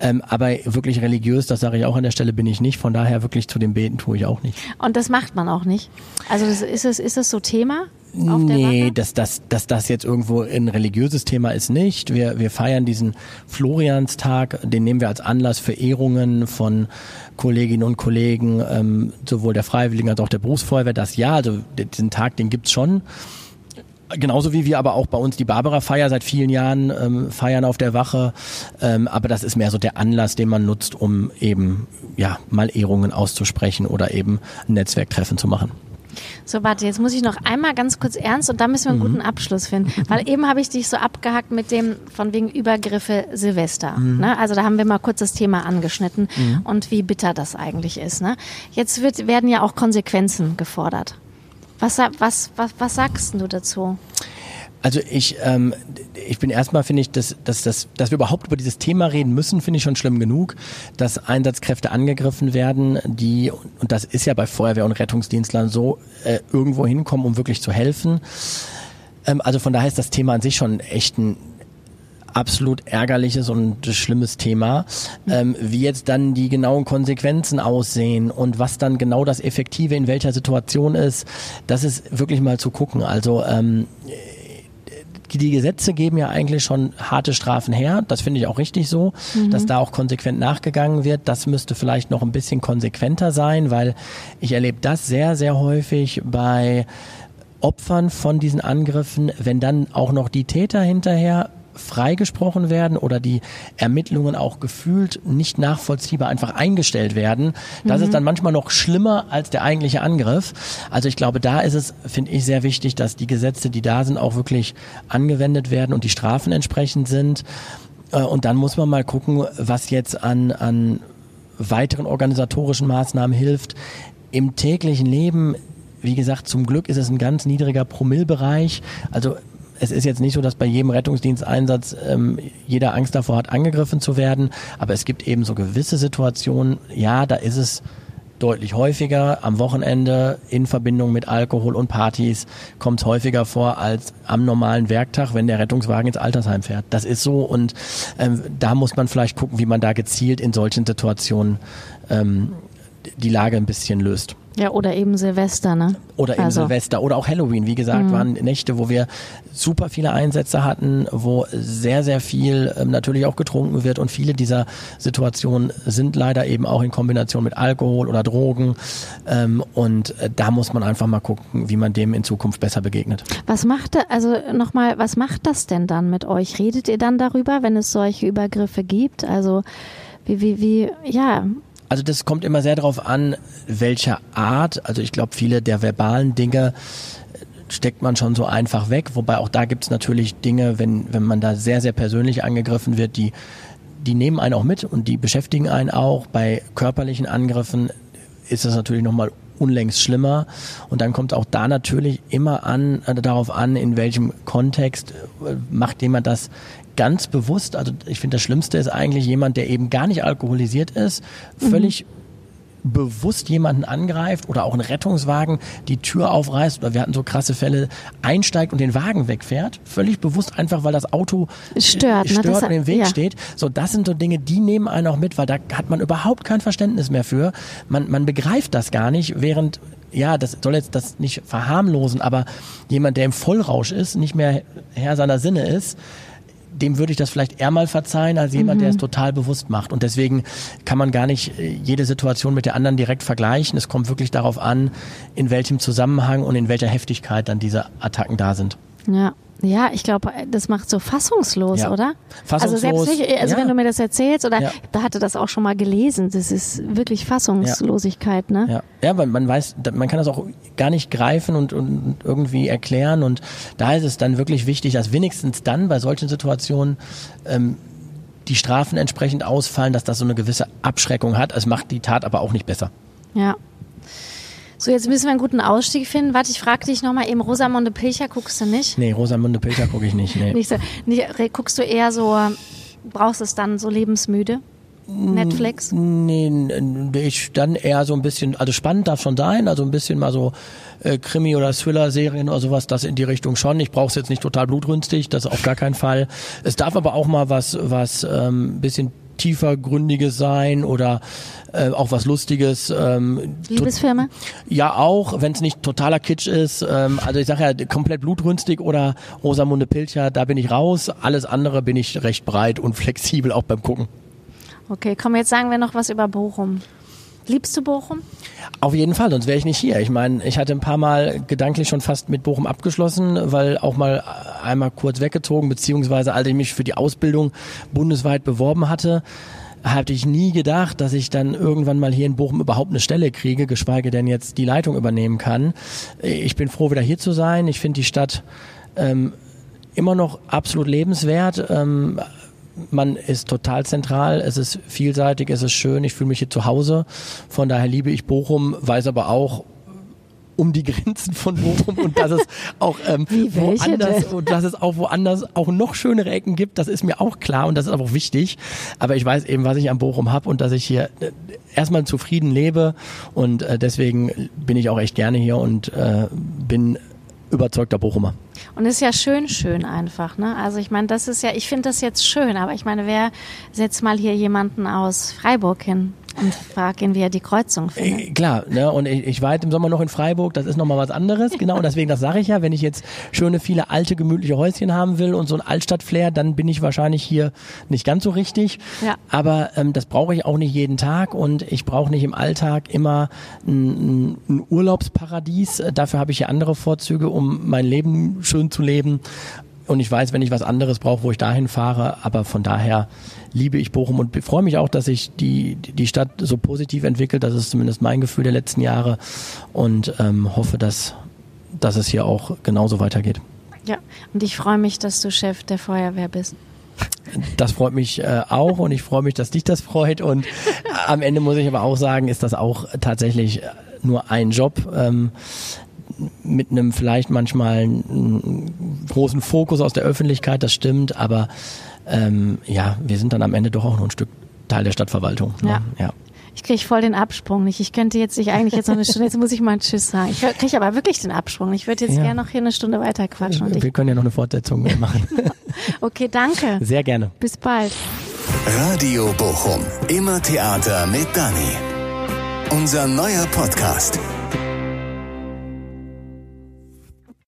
Ähm, aber wirklich religiös, das sage ich auch an der Stelle, bin ich nicht. Von daher wirklich zu dem Beten tue ich auch nicht. Und das macht man auch nicht. Also das, ist es, ist es so Thema? Auf der Nee, dass das, dass das jetzt irgendwo ein religiöses Thema ist nicht. Wir, wir feiern diesen Florianstag, den nehmen wir als Anlass für Ehrungen von Kolleginnen und Kollegen, ähm, sowohl der Freiwilligen als auch der Berufsfeuerwehr. Das ja, also diesen Tag, den gibt's schon. Genauso wie wir aber auch bei uns die Barbara-Feier seit vielen Jahren ähm, feiern auf der Wache. Ähm, aber das ist mehr so der Anlass, den man nutzt, um eben ja mal Ehrungen auszusprechen oder eben ein Netzwerktreffen zu machen. So, warte, jetzt muss ich noch einmal ganz kurz ernst und da müssen wir einen guten Abschluss finden. Weil eben habe ich dich so abgehackt mit dem von wegen Übergriffe Silvester. Ne? Also da haben wir mal kurz das Thema angeschnitten und wie bitter das eigentlich ist. Ne? Jetzt wird, werden ja auch Konsequenzen gefordert. Was, was, was, was sagst du dazu? Also ich, ähm, ich bin erstmal, finde ich, dass, dass, dass, dass wir überhaupt über dieses Thema reden müssen, finde ich schon schlimm genug, dass Einsatzkräfte angegriffen werden, die, und das ist ja bei Feuerwehr und Rettungsdienstlern so, äh, irgendwo hinkommen, um wirklich zu helfen. Ähm, also von daher ist das Thema an sich schon echt ein absolut ärgerliches und schlimmes Thema. Ähm, wie jetzt dann die genauen Konsequenzen aussehen und was dann genau das Effektive in welcher Situation ist, das ist wirklich mal zu gucken. Also ähm, die, die Gesetze geben ja eigentlich schon harte Strafen her. Das finde ich auch richtig so, dass da auch konsequent nachgegangen wird. Das müsste vielleicht noch ein bisschen konsequenter sein, weil ich erlebe das sehr, sehr häufig bei Opfern von diesen Angriffen, wenn dann auch noch die Täter hinterher freigesprochen werden oder die Ermittlungen auch gefühlt nicht nachvollziehbar einfach eingestellt werden. Das ist dann manchmal noch schlimmer als der eigentliche Angriff. Also ich glaube, da ist es, finde ich, sehr wichtig, dass die Gesetze, die da sind, auch wirklich angewendet werden und die Strafen entsprechend sind. Äh, Und dann muss man mal gucken, was jetzt an, an weiteren organisatorischen Maßnahmen hilft. Im täglichen Leben, wie gesagt, zum Glück ist es ein ganz niedriger Promillbereich. Also es ist jetzt nicht so, dass bei jedem Rettungsdiensteinsatz ähm, jeder Angst davor hat, angegriffen zu werden, aber es gibt eben so gewisse Situationen, ja, da ist es deutlich häufiger am Wochenende in Verbindung mit Alkohol und Partys kommt es häufiger vor als am normalen Werktag, wenn der Rettungswagen ins Altersheim fährt. Das ist so und ähm, da muss man vielleicht gucken, wie man da gezielt in solchen Situationen ähm, die Lage ein bisschen löst. Ja, oder eben Silvester, ne? Oder eben Also- Silvester oder auch Halloween. Wie gesagt, waren Nächte, wo wir super viele Einsätze hatten, wo sehr, sehr viel ähm, natürlich auch getrunken wird. Und viele dieser Situationen sind leider eben auch in Kombination mit Alkohol oder Drogen. Ähm, und äh, da muss man einfach mal gucken, wie man dem in Zukunft besser begegnet. Was macht, also nochmal, was macht das denn dann mit euch? Redet ihr dann darüber, wenn es solche Übergriffe gibt? Also, wie, wie, wie, ja, Also das kommt immer sehr darauf an, welcher Art. Also ich glaube, viele der verbalen Dinge äh, steckt man schon so einfach weg. Wobei auch da gibt es natürlich Dinge, wenn, wenn man da sehr, sehr persönlich angegriffen wird, die, die nehmen einen auch mit und die beschäftigen einen auch. Bei körperlichen Angriffen ist das natürlich nochmal unlängst schlimmer. Und dann kommt auch da natürlich immer an, äh, darauf an, in welchem Kontext äh, macht jemand das ganz bewusst. Also ich finde, das Schlimmste ist eigentlich jemand, der eben gar nicht alkoholisiert ist, völlig bewusst jemanden angreift oder auch ein Rettungswagen die Tür aufreißt oder wir hatten so krasse Fälle, einsteigt und den Wagen wegfährt, völlig bewusst einfach, weil das Auto Stört, ne? stört Das- und im Weg ja. steht. So, das sind so Dinge, die nehmen einen auch mit, weil da hat man überhaupt kein Verständnis mehr für. Man, man begreift das gar nicht, während ja, das soll jetzt das nicht verharmlosen, aber jemand, der im Vollrausch ist, nicht mehr Herr seiner Sinne ist, dem würde ich das vielleicht eher mal verzeihen, als jemand, der es total bewusst macht. Und deswegen kann man gar nicht äh, jede Situation mit der anderen direkt vergleichen. Es kommt wirklich darauf an, in welchem Zusammenhang und in welcher Heftigkeit dann diese Attacken da sind. Ja. Ja, ich glaube, das macht so fassungslos, Ja. oder? Also Fassungslos, selbst nicht, also ja. wenn du mir das erzählst, oder Ja. da hatte das auch schon mal gelesen, das ist wirklich Fassungslosigkeit, ne? Ja, ja, weil man weiß, man kann das auch gar nicht greifen und, und irgendwie erklären. Und da ist es dann wirklich wichtig, dass wenigstens dann bei solchen Situationen ähm, die Strafen entsprechend ausfallen, dass das so eine gewisse Abschreckung hat. Es macht die Tat aber auch nicht besser. Ja. So, jetzt müssen wir einen guten Ausstieg finden. Warte, ich frage dich nochmal eben, Rosamunde Pilcher guckst du nicht? Nee, Rosamunde Pilcher gucke ich nicht. Nee. nicht so, nicht, guckst du eher so, brauchst es dann so lebensmüde? Netflix? Nee, ich dann eher so ein bisschen, also spannend darf schon sein, also ein bisschen mal so äh, Krimi- oder Thriller-Serien oder sowas, das in die Richtung schon. Ich brauche es jetzt nicht total blutrünstig, das auf gar keinen Fall. Es darf aber auch mal was, was ähm, bisschen tiefergründiges sein oder äh, auch was Lustiges. Ähm, Liebesfilme? Ja, auch, wenn es nicht totaler Kitsch ist. Ähm, also ich sage ja, komplett blutrünstig oder Rosamunde Pilcher, da bin ich raus. Alles andere bin ich recht breit und flexibel auch beim Gucken. Okay, komm, jetzt sagen wir noch was über Bochum. Liebst du Bochum? Auf jeden Fall, sonst wäre ich nicht hier. Ich meine, ich hatte ein paar Mal gedanklich schon fast mit Bochum abgeschlossen, weil auch mal einmal kurz weggezogen, beziehungsweise als ich mich für die Ausbildung bundesweit beworben hatte, hatte ich nie gedacht, dass ich dann irgendwann mal hier in Bochum überhaupt eine Stelle kriege, geschweige denn jetzt die Leitung übernehmen kann. Ich bin froh, wieder hier zu sein. Ich finde die Stadt ähm, immer noch absolut lebenswert. Ähm, man ist total zentral, es ist vielseitig, es ist schön, ich fühle mich hier zu Hause. Von daher liebe ich Bochum, weiß aber auch, um die Grenzen von Bochum und dass es auch ähm, woanders und dass es auch woanders auch noch schönere Ecken gibt, das ist mir auch klar und das ist aber auch wichtig. Aber ich weiß eben, was ich an Bochum habe und dass ich hier äh, erstmal zufrieden lebe und äh, deswegen bin ich auch echt gerne hier und äh, bin überzeugter Bochumer. Und es ist ja schön, schön einfach. Ne? Also ich meine, das ist ja, ich finde das jetzt schön, aber ich meine, wer setzt mal hier jemanden aus Freiburg hin? Und frag ihn, wie er die Kreuzung findet. Äh, klar, ne? und ich, ich war halt im Sommer noch in Freiburg, das ist nochmal was anderes, genau, und deswegen, das sage ich ja, wenn ich jetzt schöne, viele alte, gemütliche Häuschen haben will und so ein Altstadt-Flair, dann bin ich wahrscheinlich hier nicht ganz so richtig, ja. aber ähm, das brauche ich auch nicht jeden Tag und ich brauche nicht im Alltag immer ein, ein Urlaubsparadies, dafür habe ich hier andere Vorzüge, um mein Leben schön zu leben und ich weiß, wenn ich was anderes brauche, wo ich dahin fahre. Aber von daher liebe ich Bochum und freue mich auch, dass sich die, die Stadt so positiv entwickelt. Das ist zumindest mein Gefühl der letzten Jahre und ähm, hoffe, dass, dass es hier auch genauso weitergeht. Ja, und ich freue mich, dass du Chef der Feuerwehr bist. Das freut mich äh, auch und ich freue mich, dass dich das freut. Und am Ende muss ich aber auch sagen, ist das auch tatsächlich nur ein Job. Ähm, mit einem vielleicht manchmal einen großen Fokus aus der Öffentlichkeit, das stimmt, aber ähm, ja, wir sind dann am Ende doch auch noch ein Stück Teil der Stadtverwaltung. Ne? Ja. ja. Ich kriege voll den Absprung nicht. Ich könnte jetzt nicht eigentlich jetzt noch eine Stunde, jetzt muss ich mal einen Tschüss sagen. Ich kriege aber wirklich den Absprung. Ich würde jetzt ja. gerne noch hier eine Stunde weiter quatschen. wir können ja noch eine Fortsetzung machen. okay, danke. Sehr gerne. Bis bald. Radio Bochum. Immer Theater mit Dani. Unser neuer Podcast.